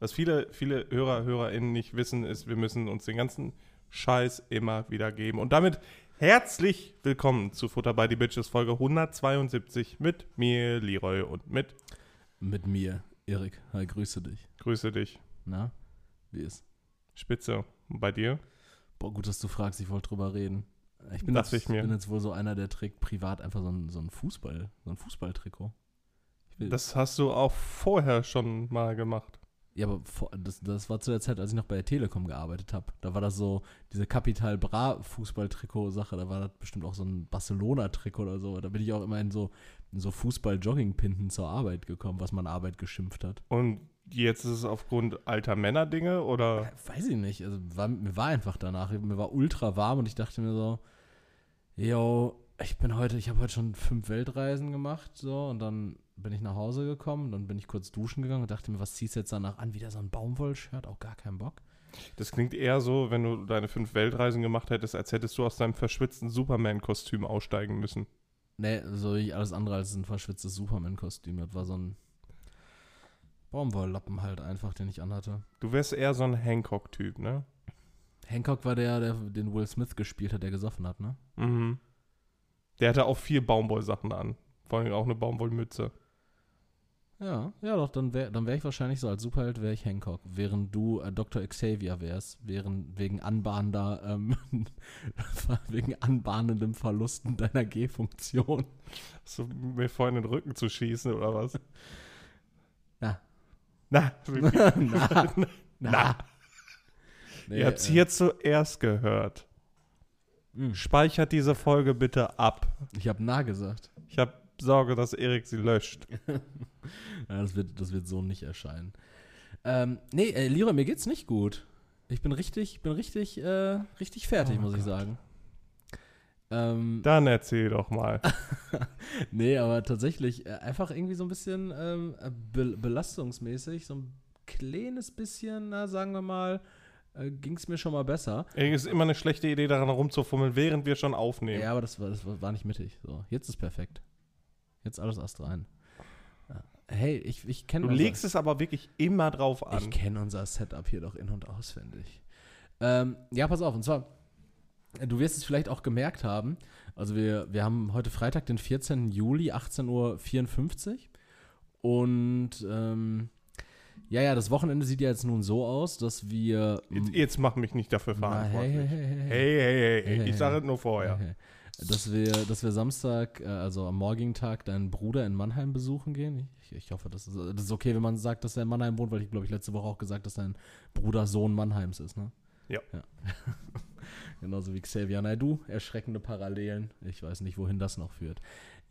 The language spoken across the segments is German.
Was viele, viele Hörer, HörerInnen nicht wissen, ist, wir müssen uns den ganzen Scheiß immer wieder geben. Und damit herzlich willkommen zu Futter by the Bitches Folge 172 mit mir, Leroy, und mit Mit mir, Erik. Hi, grüße dich. Grüße dich. Na, wie ist? Spitze. Und bei dir? Boah, gut, dass du fragst, ich wollte drüber reden. Ich bin, Dachte jetzt, ich mir. bin jetzt wohl so einer, der trägt privat einfach so ein, so ein Fußball, so ein Fußballtrikot. Das hast du auch vorher schon mal gemacht. ja, aber vor, das, das war zu der Zeit, als ich noch bei der Telekom gearbeitet habe. Da war das so, diese Capital Bra Fußball-Trikot-Sache, da war das bestimmt auch so ein Barcelona-Trikot oder so. Da bin ich auch immer in so, in so Fußball-Jogging-Pinten zur Arbeit gekommen, was man Arbeit geschimpft hat. Und jetzt ist es aufgrund alter Männerdinge oder? Weiß ich nicht. Also war, mir war einfach danach, mir war ultra warm und ich dachte mir so, yo, ich bin heute, ich habe heute schon fünf Weltreisen gemacht, so, und dann bin ich nach Hause gekommen, dann bin ich kurz duschen gegangen und dachte mir, was ziehst du jetzt danach an? Wieder so ein Baumwollshirt, auch gar keinen Bock. Das klingt eher so, wenn du deine fünf Weltreisen gemacht hättest, als hättest du aus deinem verschwitzten Superman-Kostüm aussteigen müssen. Nee, so wie alles andere als ein verschwitztes Superman-Kostüm. Das war so ein Baumwolllappen halt einfach, den ich anhatte. Du wärst eher so ein Hancock-Typ, ne? Hancock war der, der den Will Smith gespielt hat, der gesoffen hat, ne? Mhm. Der hatte auch vier Baumwollsachen an. Vor allem auch eine Baumwollmütze. Ja, ja doch, dann wäre dann wär ich wahrscheinlich so als Superheld wäre ich Hancock, während du äh, Dr. Xavier wärst, während wegen anbahnender, ähm, wegen anbahnendem Verlusten deiner G-Funktion. Du mir vorhin den Rücken zu schießen oder was? Na. Na, na, Na. Nee, ihr habt's äh, hier zuerst gehört. mh, Speichert diese Folge bitte ab. Ich habe nah gesagt. Ich habe Sorge, dass Erik sie löscht. Ja, das, wird, das wird so nicht erscheinen. Ähm, nee, äh, Lira, mir geht's nicht gut. Ich bin richtig, bin richtig, äh, richtig fertig, Oh muss ich Gott. sagen. Ähm, Dann erzähl doch mal. nee, aber tatsächlich äh, einfach irgendwie so ein bisschen ähm, äh, be belastungsmäßig, so ein kleines bisschen, na, sagen wir mal, äh, ging es mir schon mal besser. Es ist immer eine schlechte Idee, daran rumzufummeln, während wir schon aufnehmen. Ja, aber das war, das war nicht mittig. So, jetzt ist perfekt. Jetzt alles Ast rein. Ja. Hey, ich, ich kenne Du legst es aber wirklich immer drauf an. Ich kenne unser Setup hier doch in- und auswendig. Ähm, ja, pass auf, und zwar, du wirst es vielleicht auch gemerkt haben, also wir, wir haben heute Freitag, den 14. Juli, 18.54 Uhr. Und ähm, ja, ja, das Wochenende sieht ja jetzt nun so aus, dass wir. Jetzt, jetzt mach mich nicht dafür Na, verantwortlich. hey, hey, hey, hey. Hey, hey, hey, Hey, hey, ich sage hey. es nur vorher. Okay. Dass wir, dass wir Samstag, äh, also am morgigen Tag, deinen Bruder in Mannheim besuchen gehen. Ich, ich hoffe, das ist, das ist okay, wenn man sagt, dass er in Mannheim wohnt, weil ich glaube, ich letzte Woche auch gesagt, dass dein Bruder Sohn Mannheims ist, ne? Ja. Genauso wie Xavier Naidoo. Erschreckende Parallelen. Ich weiß nicht, wohin das noch führt.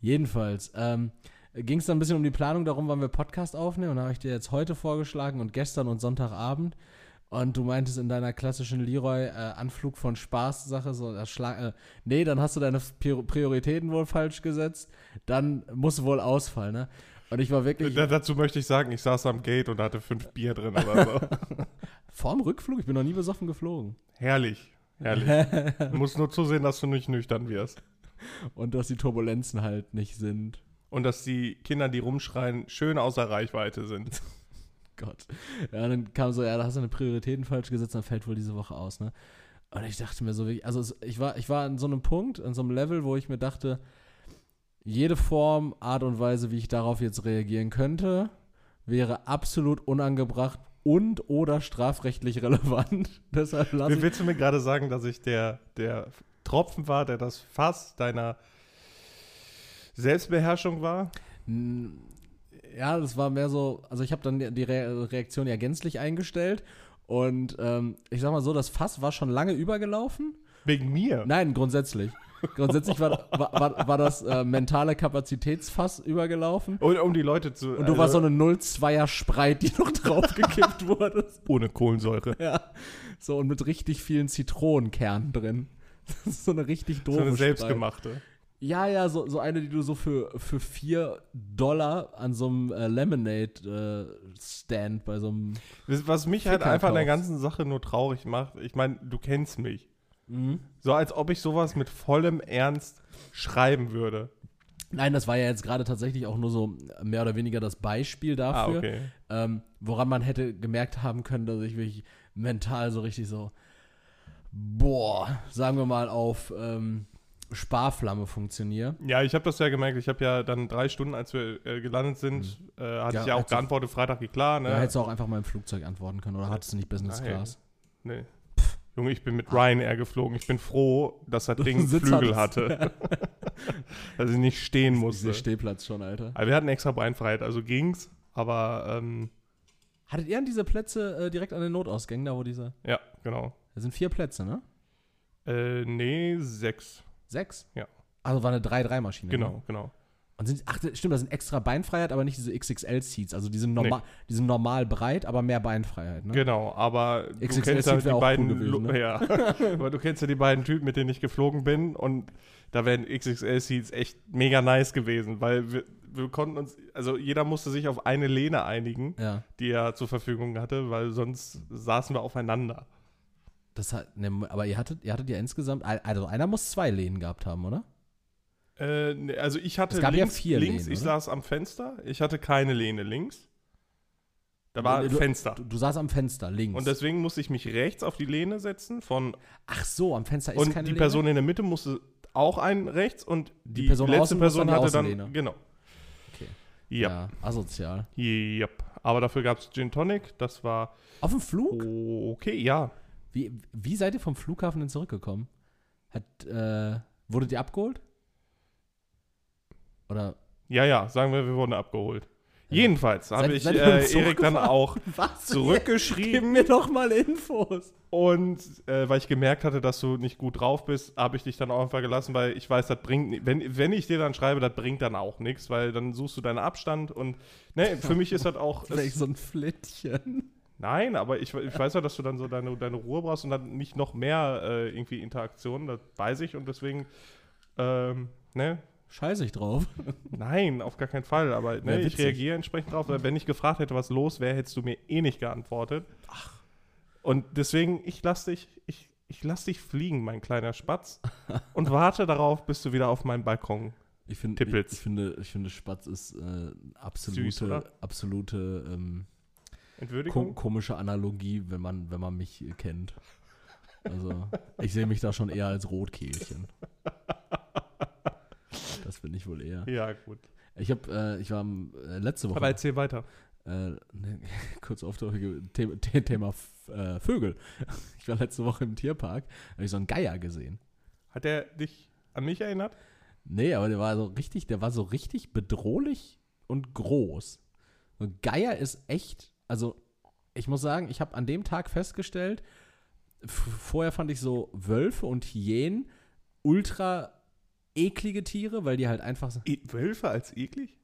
Jedenfalls ähm, ging es dann ein bisschen um die Planung darum, wann wir Podcast aufnehmen. Und da habe ich dir jetzt heute vorgeschlagen und gestern und Sonntagabend. Und du meintest in deiner klassischen Leroy äh, Anflug von Spaß Sache so äh, Schlag, äh, nee, dann hast du deine Prior- Prioritäten wohl falsch gesetzt, dann muss wohl ausfallen, ne? Und ich war wirklich Da, dazu möchte ich sagen, ich saß am Gate und hatte fünf Bier drin oder so. vorm Rückflug, ich bin noch nie besoffen geflogen. herrlich, herrlich. Du musst nur zusehen, dass du nicht nüchtern wirst. und dass die Turbulenzen halt nicht sind. Und dass die Kinder, die rumschreien, schön außer Reichweite sind. Gott. Ja, und dann kam so, ja, da hast du deine Prioritäten falsch gesetzt, dann fällt wohl diese Woche aus, ne? Und ich dachte mir so also es, ich war, ich war an so einem Punkt, an so einem Level, wo ich mir dachte, jede Form, Art und Weise, wie ich darauf jetzt reagieren könnte, wäre absolut unangebracht und oder strafrechtlich relevant. Deshalb lasse willst du mir gerade sagen, dass ich der, der Tropfen war, der das Fass deiner Selbstbeherrschung war? Ja, das war mehr so, also ich habe dann die- Re Reaktion ja gänzlich eingestellt und ähm, ich sag mal so, das Fass war schon lange übergelaufen. Wegen mir? Nein, grundsätzlich. Grundsätzlich war, war, war, war das äh, mentale Kapazitätsfass übergelaufen. Und um die Leute zu. Und du warst so eine 0,2er Spreit, die noch draufgekippt wurde. Ohne Kohlensäure. Ja. So, und mit richtig vielen Zitronenkernen drin. Das ist so eine richtig doofe So eine selbstgemachte. Ja, ja, so, so eine, die du so für, für 4 Dollar an so einem äh, Lemonade-Stand bei so einem. Was mich halt einfach an der ganzen Sache nur traurig macht, ich meine, du kennst mich. Mhm. So als ob ich sowas mit vollem Ernst schreiben würde. Nein, das war ja jetzt gerade tatsächlich auch nur so mehr oder weniger das Beispiel Ah, dafür, okay. ähm, woran man hätte gemerkt haben können, dass ich wirklich mental so richtig so, boah, sagen wir mal auf ähm, Sparflamme funktioniere. Ja, ich habe das ja gemerkt. Ich habe ja dann drei Stunden, als wir äh, gelandet sind, äh, hatte Ja, ich ja auch geantwortet, Freitag geht klar. Ne? Da hättest du auch einfach mal im Flugzeug antworten können oder hattest du nicht Business Nein. Class? Nee. Junge, ich bin mit Ryanair geflogen. Ich bin froh, dass das Ding Flügel hatte. dass ich nicht stehen musste. Dieser Stehplatz schon, Alter. Aber wir hatten extra Beinfreiheit, also ging's. Aber ähm, Hattet ihr an diese Plätze äh, direkt an den Notausgängen, da wo diese. ja, genau. Das sind vier Plätze, ne? Äh, nee, sechs. Sechs? Ja. Also war eine 3-3-Maschine. Genau, Ne? genau. Und sind, ach, stimmt, das sind extra Beinfreiheit, aber nicht diese XXL-Seats. Also die sind, normal, die sind normal breit, aber mehr Beinfreiheit, ne? Genau, aber du XXL kennst ja die beiden cool gewesen, Lu- ne? ja. aber du kennst ja die beiden Typen, mit denen ich geflogen bin und da wären XXL Seats echt mega nice gewesen, weil wir, wir konnten uns also jeder musste sich auf eine Lehne einigen, Ja. die er zur Verfügung hatte, weil sonst saßen wir aufeinander. Das hat, ne, aber ihr hattet, ihr hattet ja insgesamt, also einer muss zwei Lehnen gehabt haben, oder? Äh, nee, also ich hatte Es gab ja links, vier links Lehnen, ich oder? saß am Fenster, ich hatte keine Lehne links. Da war ein Fenster. Du, du saßt am Fenster, links. Und deswegen musste ich mich rechts auf die Lehne setzen von ach so, am Fenster ist und keine die Lehne? Person in der Mitte musste auch einen rechts und die, Die Person letzte Person hatte dann genau. Okay. Ja. Ja, asozial. Yep. Aber dafür gab es Gin Tonic, das war Auf dem Flug? okay, ja. Wie, wie seid ihr vom Flughafen denn zurückgekommen? Hat, äh, wurdet ihr abgeholt? Oder Ja, ja, sagen wir, wir wurden abgeholt. Jedenfalls habe ich äh, Erik dann auch was? Gib zurückgeschrieben mir doch mal Infos. und äh, weil ich gemerkt hatte, dass du nicht gut drauf bist, habe ich dich dann auch einfach gelassen, weil ich weiß, das bringt, wenn, wenn ich dir dann schreibe, das bringt dann auch nichts, weil dann suchst du deinen Abstand und ne, für mich ist das auch, Vielleicht so ein Flittchen. Nein, aber ich, ich weiß ja, dass du dann so deine, deine Ruhe brauchst und dann nicht noch mehr äh, irgendwie Interaktion, das weiß ich und deswegen, ähm, ne, Scheiße ich drauf. Nein, auf gar keinen Fall. Aber ne, ich reagiere entsprechend drauf. Weil wenn ich gefragt hätte, was los wäre, hättest du mir eh nicht geantwortet. Ach. Und deswegen, ich lass dich, ich, ich lass dich fliegen, mein kleiner Spatz. und warte darauf, bis du wieder auf meinem Balkon. Ich, find, ich, Tippels. ich, finde, ich finde, Spatz ist äh, absolute, Süß, absolute ähm, Entwürdigung? komische Analogie, wenn man, wenn man mich kennt. Also, ich sehe mich da schon eher als Rotkehlchen. Das bin ich wohl eher. Ja, gut. Ich habe, äh, ich war am, äh, letzte Woche. Aber erzähl weiter. Äh, ne, kurz auf Thema, Thema äh, Vögel. Ich war letzte Woche im Tierpark, habe ich so einen Geier gesehen. Hat er dich an mich erinnert? Nee, aber der war so richtig, der war so richtig bedrohlich und groß. Ein Geier ist echt, also ich muss sagen, ich habe an dem Tag festgestellt, vorher fand ich so Wölfe und Hyänen ultra eklige Tiere, weil die halt einfach E Wölfe als eklig?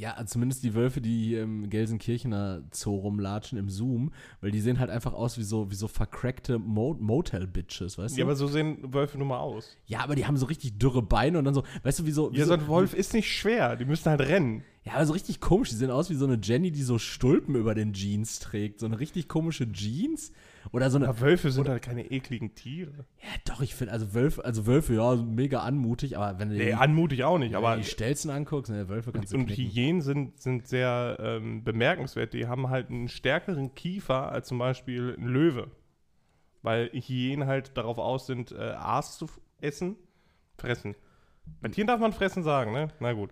Ja, also zumindest die Wölfe, die hier im Gelsenkirchener Zoo rumlatschen im Zoom, weil die sehen halt einfach aus wie so, wie so vercrackte Mo Motel-Bitches, weißt du? Ja, aber so sehen Wölfe nun mal aus. ja, aber die haben so richtig dürre Beine und dann so, weißt du, wie so, wie Ja, so so ein Wolf ist nicht schwer. Die müssen halt rennen. Ja, aber so richtig komisch. Die sehen aus wie so eine Jenny, die so Stulpen über den Jeans trägt. So eine richtig komische Jeans. Oder so eine. Aber Wölfe sind halt keine ekligen Tiere. Ja, doch, ich finde, also Wölfe, also Wölfe, ja, mega anmutig, aber wenn du Nee, die- anmutig auch nicht, wenn aber du die Stelzen anguckst, ne, Wölfe kannst du und knicken. Hyänen sind, sind sehr ähm, bemerkenswert. Die haben halt einen stärkeren Kiefer als zum Beispiel ein Löwe. Weil Hyänen halt darauf aus sind, äh, Aas zu essen. Fressen. Bei Tieren darf man fressen sagen, ne? Na gut.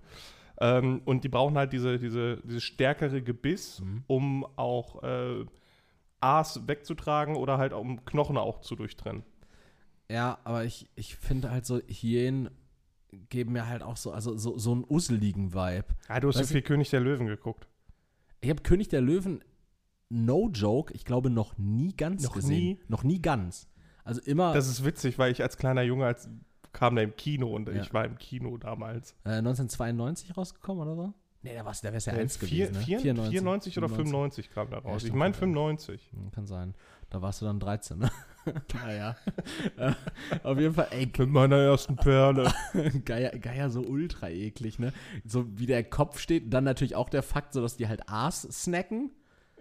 Ähm, und die brauchen halt diese, diese, dieses stärkere Gebiss, Mhm. um auch äh, Aas wegzutragen oder halt um Knochen auch zu durchtrennen. Ja, aber ich, ich finde halt so, Hyänen geben mir halt auch so, also so, so einen usseligen Vibe. Ah, du hast so viel König der Löwen geguckt. Ich habe König der Löwen, no joke, ich glaube noch nie ganz Noch gesehen. nie? Noch nie ganz. Also immer Das ist witzig, weil ich als kleiner Junge als, kam da im Kino und Ja. ich war im Kino damals. äh, 1992 rausgekommen oder so? Nee, da, war's- da wäre es ja Äh, eins vier- gewesen. Ne? vier- 94, 94 oder 95 kam da raus. ich stimmt, meine kann 95. Hm, Kann sein. Da warst du dann 13, ne? naja. Auf jeden Fall, ey, Mit meiner ersten Perle. Geier, Geier so ultra eklig, ne? So wie der Kopf steht. Dann natürlich auch der Fakt, so dass die halt Aas snacken.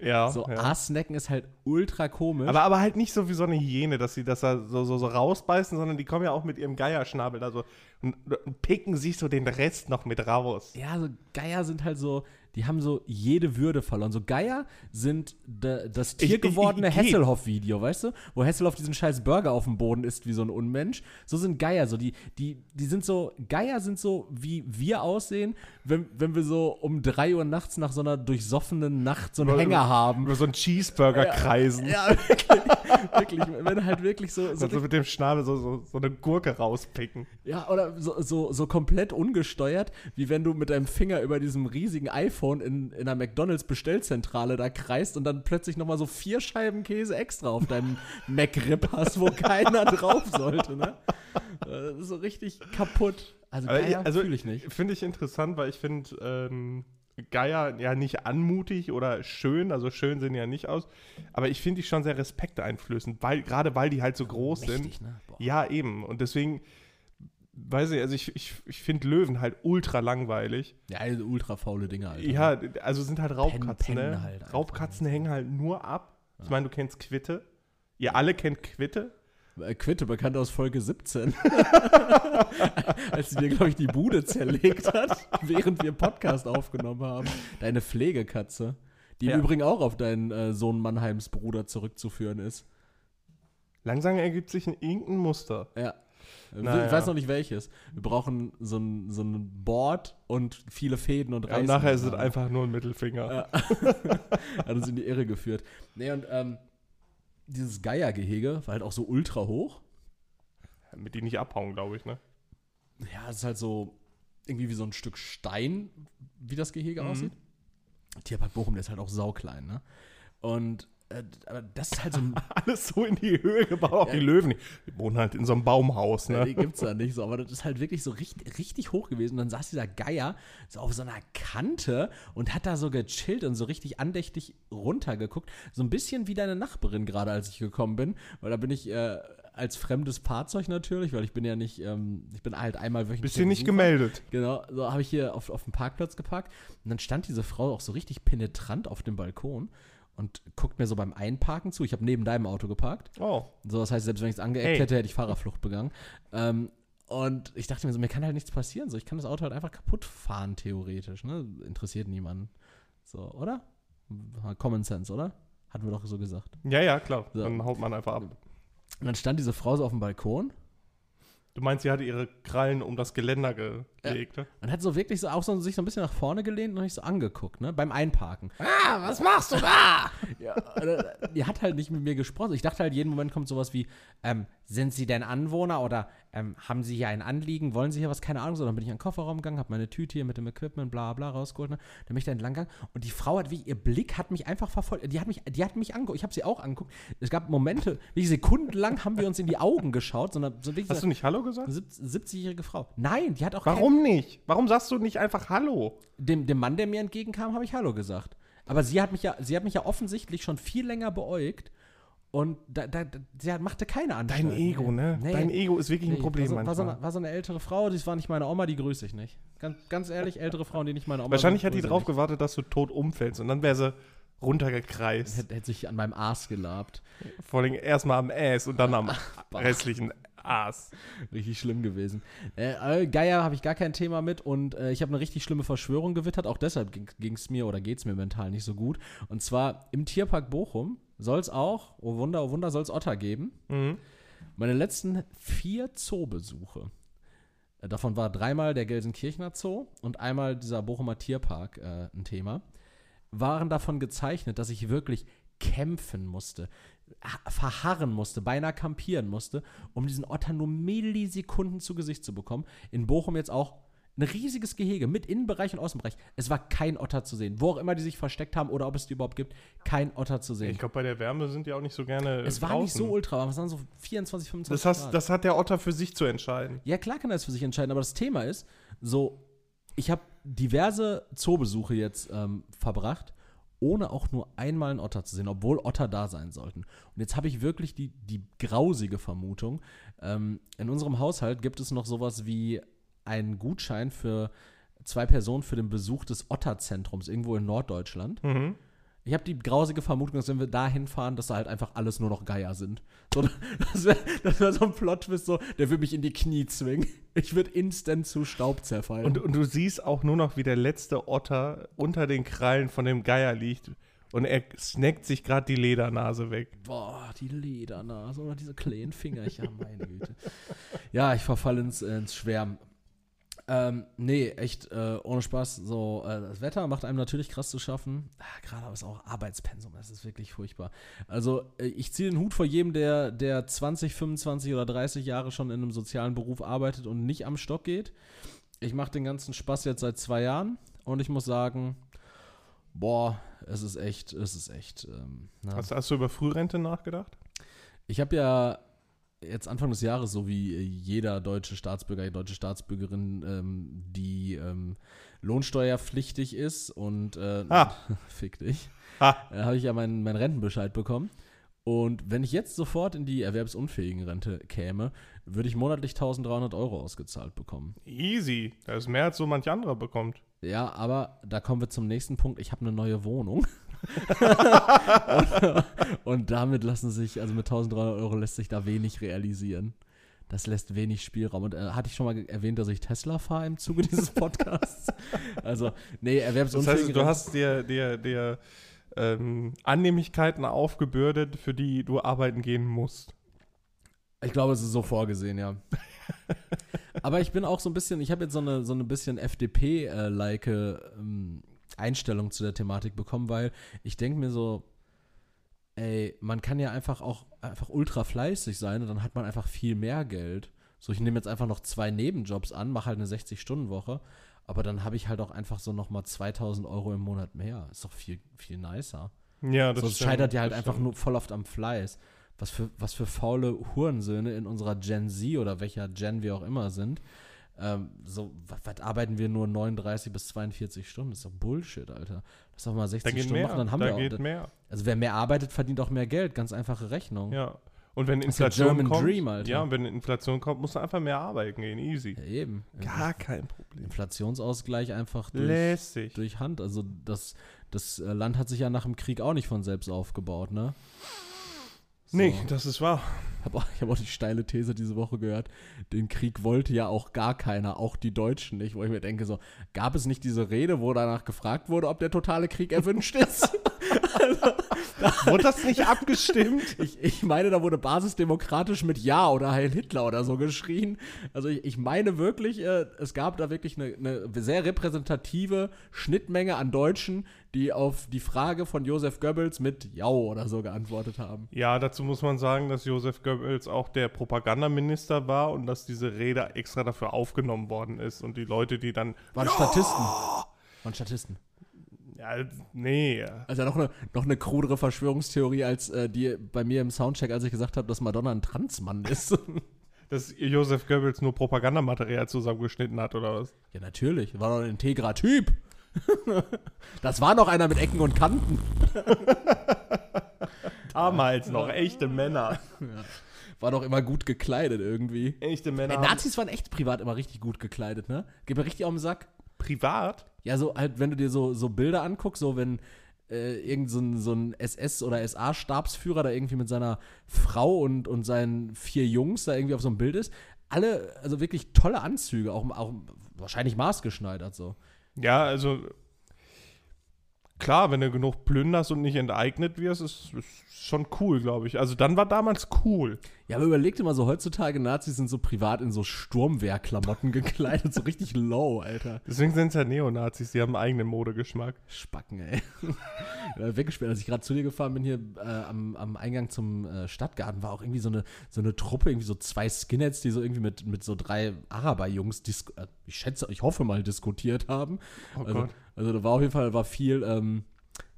Ja. So ja. Aassnacken ist halt ultra komisch. Aber, aber halt nicht so wie so eine Hyäne, dass sie das da so, so, so rausbeißen, sondern die kommen ja auch mit ihrem Geierschnabel da so und, und picken sich so den Rest noch mit raus. ja, so Geier sind halt so, die haben so jede Würde verloren. So Geier sind das tiergewordene. Hasselhoff-Video, weißt du? Wo Hasselhoff diesen scheiß Burger auf dem Boden isst wie so ein Unmensch. So sind Geier so. Die, die, die sind so, Geier sind so, wie wir aussehen, wenn, wenn wir so um 3 Uhr nachts nach so einer durchsoffenen Nacht so einen Über- Hänger haben. Über so einen Cheeseburger kreisen. Ja, wirklich. wirklich. Wenn halt wirklich so, so Also mit dem Schnabel so, so, so eine Gurke rauspicken. Ja, oder so, so, so komplett ungesteuert, wie wenn du mit deinem Finger über diesem riesigen iPhone in, in einer McDonalds-Bestellzentrale da kreist und dann plötzlich nochmal so vier Scheiben Käse extra auf deinem McRib hast, wo keiner drauf sollte, ne? Ist so richtig kaputt. Also, Geier ich- also fühle ich nicht. Finde ich interessant, weil ich finde ähm, Geier ja nicht anmutig oder schön, also schön sehen die ja nicht aus, aber ich finde die schon sehr respekteinflößend, weil, gerade weil die halt so groß sind. Mächtig, ne? Boah. Ja, eben. Und deswegen, weiß ich, also ich, ich, ich finde Löwen halt ultra langweilig. Ja, also ultra faule Dinge, Alter. Ja, also sind halt Raubkatzen, pennen ne? halt. Raubkatzen hängen halt nur ab. Ich meine, du kennst Quitte. Ihr alle kennt Quitte. Äh, Quitte, bekannt aus Folge 17. Als sie dir, glaube ich, die Bude zerlegt hat, während wir Podcast aufgenommen haben. Deine Pflegekatze. Die Ja. im Übrigen auch auf deinen äh, Sohn Mannheims Bruder zurückzuführen ist. Langsam ergibt sich ein irgendein Muster. Ja. Naja. Ich weiß noch nicht welches. Wir brauchen so ein, so ein Board und viele Fäden und Ja, und nachher ist es einfach nur ein Mittelfinger. Ja. Hat uns in die Irre geführt. Nee, und ähm, dieses Geiergehege war halt auch so ultra hoch. Damit die nicht abhauen, glaube ich, ne? Ja, es ist halt so irgendwie wie so ein Stück Stein, wie das Gehege Mhm. aussieht. Tierpark Bochum, der ist halt auch sauklein, ne? Und aber das ist halt so ein. Alles so in die Höhe gebaut. Auch Ja. die Löwen, die, wohnen halt in so einem Baumhaus, Ja, ne? die gibt's da nicht so, aber das ist halt wirklich so richtig, richtig hoch gewesen. Und dann saß dieser Geier so auf so einer Kante und hat da so gechillt und so richtig andächtig runtergeguckt. So ein bisschen wie deine Nachbarin gerade, als ich gekommen bin. Weil da bin ich äh, als fremdes Fahrzeug natürlich, weil ich bin ja nicht, ähm, ich bin halt einmal wöchentlich. Bist hier nicht gemeldet. Genau, so habe ich hier auf, auf dem Parkplatz geparkt. Und dann stand diese Frau auch so richtig penetrant auf dem Balkon und guckt mir so beim Einparken zu. Ich habe neben deinem Auto geparkt. Oh. So, das heißt, selbst wenn ich es angeeckt Hey. hätte, hätte ich Fahrerflucht begangen. Ähm, und ich dachte mir so, mir kann halt nichts passieren. So, ich kann das Auto halt einfach kaputt fahren, theoretisch. Ne? Interessiert niemanden. So, oder? Common Sense, oder? Hatten wir doch so gesagt. Ja, ja, klar. So. Dann haut man einfach ab. Und dann stand diese Frau so auf dem Balkon Du meinst, sie hatte ihre Krallen um das Geländer gelegt, ne? und hat so wirklich so auch so sich so ein bisschen nach vorne gelehnt und mich so angeguckt, ne? Beim Einparken. Ah, was machst du da? Ja, äh, die hat halt nicht mit mir gesprochen. Ich dachte halt, jeden Moment kommt sowas wie, ähm, sind Sie denn Anwohner oder ähm, haben Sie hier ein Anliegen? Wollen Sie hier was? Keine Ahnung. So, dann bin ich in den Kofferraum gegangen, habe meine Tüte hier mit dem Equipment, bla bla, rausgeholt. Ne? Dann bin ich da entlang gegangen und die Frau hat, wie ihr Blick hat mich einfach verfolgt. Die hat mich, die hat mich angeguckt. Ich habe sie auch angeguckt. Es gab Momente, wie sekundenlang haben wir uns in die Augen geschaut, sondern so wirklich Hast du nicht Hallo gesagt? eine 70-jährige Frau. Nein, die hat auch Warum nicht? Warum sagst du nicht einfach Hallo? dem, dem Mann, der mir entgegenkam, habe ich Hallo gesagt. Aber sie hat mich ja, sie hat mich ja offensichtlich schon viel länger beäugt und da, da, sie hat- machte keine Antwort. Dein Ego, ne? Dein Ego ist wirklich ein Problem war so, war, so eine, war so eine ältere Frau, das war nicht meine Oma, die grüße ich nicht. Ganz, ganz ehrlich, ältere Frauen, die nicht meine Oma Wahrscheinlich hat die drauf ich gewartet, dass du tot umfällst und dann wäre sie nicht. runtergekreist. Hätte, hätte sich an meinem Aas gelabt. Vor allem erstmal am Ass und dann am restlichen Ass. Richtig schlimm gewesen. Äh, äh, Geier habe ich gar kein Thema mit und äh, ich habe eine richtig schlimme Verschwörung gewittert. Auch deshalb ging es mir oder geht es mir mental nicht so gut. Und zwar im Tierpark Bochum soll es auch, oh Wunder, oh Wunder, soll es Otter geben. Mhm. Meine letzten vier Zoobesuche, äh, davon war dreimal der Gelsenkirchener Zoo und einmal dieser Bochumer Tierpark äh, ein Thema, waren davon gezeichnet, dass ich wirklich kämpfen musste, verharren musste, beinahe kampieren musste, um diesen Otter nur Millisekunden zu Gesicht zu bekommen. In Bochum jetzt auch ein riesiges Gehege mit Innenbereich und Außenbereich. Es war kein Otter zu sehen. Wo auch immer die sich versteckt haben oder ob es die überhaupt gibt, kein Otter zu sehen. Ich glaube, bei der Wärme sind die auch nicht so gerne es war draußen. nicht so ultra warm, es waren so 24, 25 das, Grad. hast, das hat der Otter für sich zu entscheiden. Ja, klar kann er es für sich entscheiden, aber das Thema ist, so, ich habe diverse Zoobesuche jetzt ähm, verbracht, ohne auch nur einmal einen Otter zu sehen, obwohl Otter da sein sollten. Und jetzt habe ich wirklich die, die grausige Vermutung, ähm, in unserem Haushalt gibt es noch sowas wie einen Gutschein für zwei Personen für den Besuch des Otterzentrums irgendwo in Norddeutschland. Mhm. Ich habe die grausige Vermutung, dass wenn wir da hinfahren, dass da halt einfach alles nur noch Geier sind. So, das wäre wär so ein Plot-Twist, so, der würde mich in die Knie zwingen. Ich würde instant zu Staub zerfallen. Und, und du siehst auch nur noch, wie der letzte Otter unter den Krallen von dem Geier liegt. Und er snackt sich gerade die Ledernase weg. Boah, die Ledernase oder diese kleinen Fingerchen, meine Güte. Ja, ich verfalle ins, ins Schwärmen. Ähm, nee, echt, äh, ohne Spaß. So, äh, das Wetter macht einem natürlich krass zu schaffen. Ah, Gerade aber ist auch Arbeitspensum, das ist wirklich furchtbar. Also, äh, ich ziehe den Hut vor jedem, der, der 20, 25 oder 30 Jahre schon in einem sozialen Beruf arbeitet und nicht am Stock geht. Ich mache den ganzen Spaß jetzt seit zwei Jahren und ich muss sagen, boah, es ist echt, es ist echt. Ähm. Hast, hast du über Frührente nachgedacht? Ich habe ja jetzt Anfang des Jahres, so wie jeder deutsche Staatsbürger, deutsche Staatsbürgerin, ähm, die ähm, lohnsteuerpflichtig ist und äh, Ah. fick dich, Ha. äh, habe ich ja meinen meinen Rentenbescheid bekommen. Und wenn ich jetzt sofort in die erwerbsunfähigen Rente käme, würde ich monatlich 1300 Euro ausgezahlt bekommen. Easy. Das ist mehr als so manch anderer bekommt. Ja, aber da kommen wir zum nächsten Punkt. Ich habe eine neue Wohnung. und, damit lassen sich, also mit 1300 Euro lässt sich da wenig realisieren. Das lässt wenig Spielraum. Und äh, hatte ich schon mal erwähnt, dass ich Tesla fahre im Zuge dieses Podcasts? also, nee, Das erwerbsunfähige heißt, du hast dir, dir, dir ähm, Annehmlichkeiten aufgebürdet, für die du arbeiten gehen musst. Ich glaube, es ist so vorgesehen, ja. Aber ich bin auch so ein bisschen, ich habe jetzt so eine, so eine bisschen FDP-like ähm, Einstellung zu der Thematik bekommen, weil ich denke mir so, ey, man kann ja einfach auch einfach ultra fleißig sein und dann hat man einfach viel mehr Geld. So, ich nehme jetzt einfach noch zwei Nebenjobs an, mache halt eine 60-Stunden-Woche, aber dann habe ich halt auch einfach so nochmal 2000 Euro im Monat mehr. Ist doch viel, viel nicer. Ja, das So, es stimmt, scheitert ja halt einfach stimmt. nur voll oft am Fleiß. Was für, was für faule Hurensöhne in unserer Gen Z oder welcher Gen wir auch immer sind. Ähm, so, was, arbeiten wir nur 39 bis 42 Stunden? Das ist doch Bullshit, Alter. Lass doch mal Da 60 geht Stunden mehr. machen, dann haben da wir auch. geht mehr. Also wer mehr arbeitet, verdient auch mehr Geld. Ganz einfache Rechnung. Ja. Und wenn Inflation German kommt, Dream, Alter. ja, und wenn Inflation kommt, musst du einfach mehr arbeiten gehen. Easy. Ja, eben. Gar kein Problem. Inflationsausgleich einfach durch, Lässig. durch Hand. Also das, das äh, Land hat sich ja nach dem Krieg auch nicht von selbst aufgebaut, ne? So. Nee, das ist wahr. Hab auch, ich habe auch die steile These diese Woche gehört, den Krieg wollte ja auch gar keiner, auch die Deutschen nicht, wo ich mir denke, so, gab es nicht diese Rede, wo danach gefragt wurde, ob der totale Krieg erwünscht ist? Wurde das nicht abgestimmt? Ich, ich meine, da wurde basisdemokratisch mit Ja oder Heil Hitler oder so geschrien. Also ich, ich meine wirklich, äh, es gab da wirklich eine, eine sehr repräsentative Schnittmenge an Deutschen, die auf die Frage von Josef Goebbels mit Ja oder so geantwortet haben. Ja, dazu muss man sagen, dass Josef Goebbels auch der Propagandaminister war und dass diese Rede extra dafür aufgenommen worden ist. Und die Leute, die dann. Waren Statisten. Waren Statisten. Ja, nee. Also noch eine, noch eine krudere Verschwörungstheorie als äh, die bei mir im Soundcheck, als ich gesagt habe, dass Madonna ein Transmann ist. Dass Josef Goebbels nur Propagandamaterial zusammengeschnitten hat, oder was? ja, natürlich. War doch ein integrer Typ. das war noch einer mit Ecken und Kanten. Damals noch, echte Männer. War doch immer gut gekleidet irgendwie. Echte Männer. Ey, Nazis waren echt privat immer richtig gut gekleidet, ne? Geht mir richtig auf den Sack. Privat? Ja, so halt, wenn du dir so, so Bilder anguckst, so wenn äh, irgend so ein, so ein SS- oder SA-Stabsführer da irgendwie mit seiner Frau und, und seinen vier Jungs da irgendwie auf so einem Bild ist. Alle, also wirklich tolle Anzüge, auch, auch wahrscheinlich maßgeschneidert so. Ja, also. Klar, wenn du genug plünderst und nicht enteignet wirst, ist, ist schon cool, glaube ich. Also dann war damals cool. Ja, aber überleg dir mal so, heutzutage Nazis sind so privat in so Sturmwehrklamotten gekleidet, so richtig low, Alter. Deswegen sind es ja Neonazis, die haben einen eigenen Modegeschmack. Spacken, ey. Äh, Weggesperrt, als ich gerade zu dir gefahren bin, hier äh, am, am Eingang zum äh, Stadtgarten, war auch irgendwie so eine, so eine Truppe, irgendwie so zwei Skinheads, die so irgendwie mit, mit so drei Araber-Jungs, äh, ich schätze, ich hoffe mal, diskutiert haben. Oh also, Gott. Also da war auf jeden Fall war viel ähm,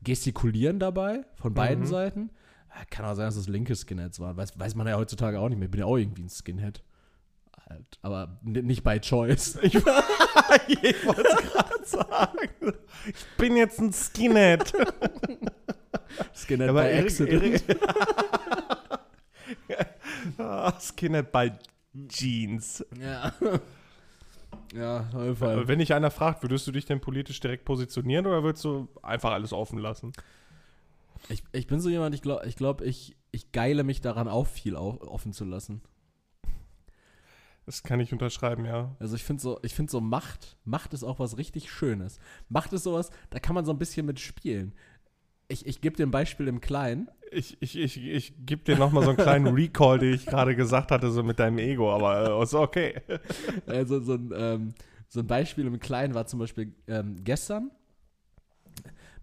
Gestikulieren dabei, von beiden Mhm. Seiten. Ja, Kann auch sein, dass das linke Skinheads waren. Weiß, weiß man ja heutzutage auch nicht mehr. Ich bin ja auch irgendwie ein Skinhead. Halt, aber nicht by choice. Ich, ich wollte es gerade sagen. Ich bin jetzt ein Skinhead. Skinhead Aber by accident. Ah, Skinhead bei Jeans. Ja. Ja, auf jeden Fall. Wenn dich einer fragt, würdest du dich denn politisch direkt positionieren oder würdest du einfach alles offen lassen? Ich, ich bin so jemand, ich glaube, ich, glaub, ich, ich geile mich daran auf, viel auf, offen zu lassen. Das kann ich unterschreiben, ja. Also ich finde so, ich finde so Macht, Macht ist auch was richtig Schönes. Macht ist sowas, da kann man so ein bisschen mit spielen. Ich, ich gebe dir ein Beispiel im Kleinen. Ich, ich, ich, ich gebe dir nochmal so einen kleinen Recall, den ich gerade gesagt hatte, so mit deinem Ego, aber äh, ist okay. Also so ein, ähm, so ein Beispiel im Kleinen war zum Beispiel ähm, gestern.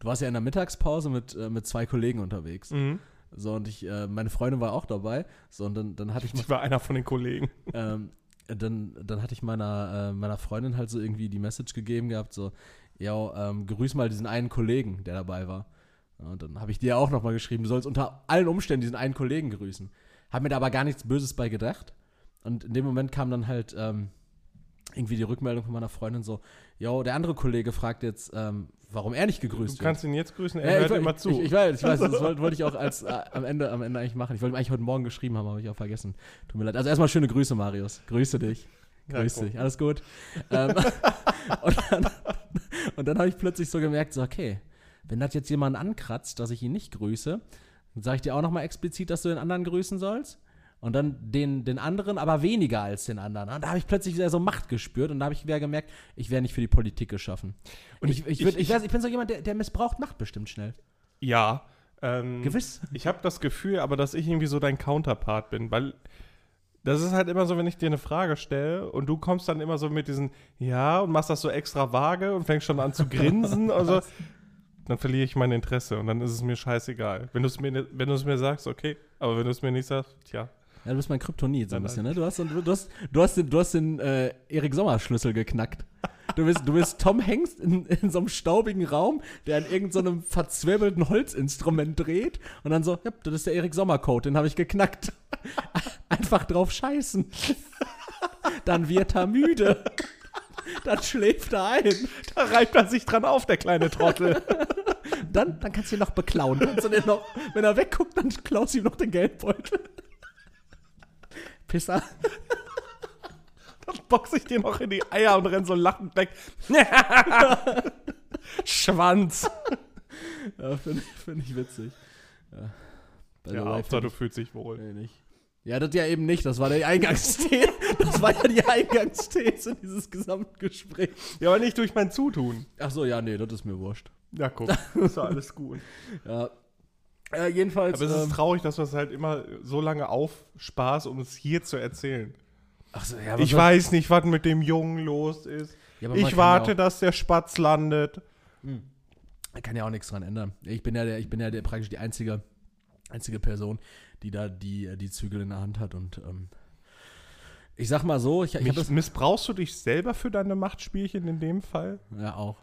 Du warst ja in der Mittagspause mit, äh, mit zwei Kollegen unterwegs. Mhm. So, und ich, äh, meine Freundin war auch dabei. So, und dann, dann hatte ich Ich war einer von den Kollegen. ähm, dann, dann hatte ich meiner, äh, meiner Freundin halt so irgendwie die Message gegeben gehabt, so, ja, ähm, grüß mal diesen einen Kollegen, der dabei war. Ja, und dann habe ich dir auch nochmal geschrieben, du sollst unter allen Umständen diesen einen Kollegen grüßen. Hab mir da aber gar nichts Böses bei gedacht. Und in dem Moment kam dann halt ähm, irgendwie die Rückmeldung von meiner Freundin so, ja, der andere Kollege fragt jetzt, ähm, warum er nicht Du gegrüßt wird. kannst ihn jetzt grüßen, er Ja, hört ich, immer zu. Ich, ich weiß, ich weiß, das wollte, wollte ich auch als, äh, am, Ende, am Ende eigentlich machen. Ich wollte ihm eigentlich heute Morgen geschrieben haben, habe ich auch vergessen. Tut mir leid. Also erstmal schöne Grüße, Marius. Grüße dich. Ja, Grüß guck. dich. Alles gut. ähm, und dann, und dann habe ich plötzlich so gemerkt, so, okay, wenn das jetzt jemanden ankratzt, dass ich ihn nicht grüße, dann sage ich dir auch nochmal explizit, dass du den anderen grüßen sollst. Und dann den, den anderen, aber weniger als den anderen. Und da habe ich plötzlich wieder so Macht gespürt und da habe ich wieder gemerkt, ich wäre nicht für die Politik geschaffen. Und ich, ich, würd, ich, ich- ich bin so jemand, der, der missbraucht Macht bestimmt schnell. ja. Ähm, Gewiss. Ich habe das Gefühl, aber dass ich irgendwie so dein Counterpart bin, weil das ist halt immer so, wenn ich dir eine Frage stelle und du kommst dann immer so mit diesen Ja und machst das so extra vage und fängst schon an zu grinsen und so, dann verliere ich mein Interesse und dann ist es mir scheißegal. Wenn du es mir, ne- wenn du es mir sagst, okay, aber wenn du es mir nicht sagst, tja. Ja, du bist mein Kryptonit so ein bisschen, ne? Du hast, du hast, du hast den, du hast den äh, Erik Sommer-Schlüssel geknackt. Du bist, du bist Tom Hengst in, in so einem staubigen Raum, der an irgendeinem so verzwirbelten Holzinstrument dreht und dann so, ja, das ist der Erik Sommer-Code, den habe ich geknackt. Einfach drauf scheißen. Dann wird er müde. Dann schläft er ein. Da reibt er sich dran auf, der kleine Trottel. Dann, dann kannst du ihn noch beklauen. Kannst du den noch, wenn er wegguckt, dann klaust du ihm noch den Geldbeutel. Pisser. Dann boxe ich dir noch in die Eier und renn so lachend weg. Schwanz. Ja, finde find ich witzig. Ja, Ja, Hauptsache du fühlst dich wohl. nee, nicht. Ja, das ja eben nicht. Das war der Eingangsthese. Das war ja die Eingangsthese dieses gesamten Gesprächs. Ja, aber nicht durch mein Zutun. Ach so, ja, nee, das ist mir wurscht. Ja, guck, ist ja alles gut. Ja. Äh, jedenfalls. Aber es ist ähm, traurig, dass wir es halt immer so lange aufspaß, um es hier zu erzählen. ach so, ja, Ich weiß nicht, was mit dem Jungen los ist. Ja, Ich warte, Ja dass der Spatz landet. auch, kann ja auch nichts dran ändern. Ich bin ja, der, ich bin ja der, praktisch die einzige, einzige Person, die da die, die Zügel in der Hand hat. Und ähm, ich sag mal so, ich, ich Mich, missbrauchst du dich selber für deine Machtspielchen in dem Fall? Ja, auch.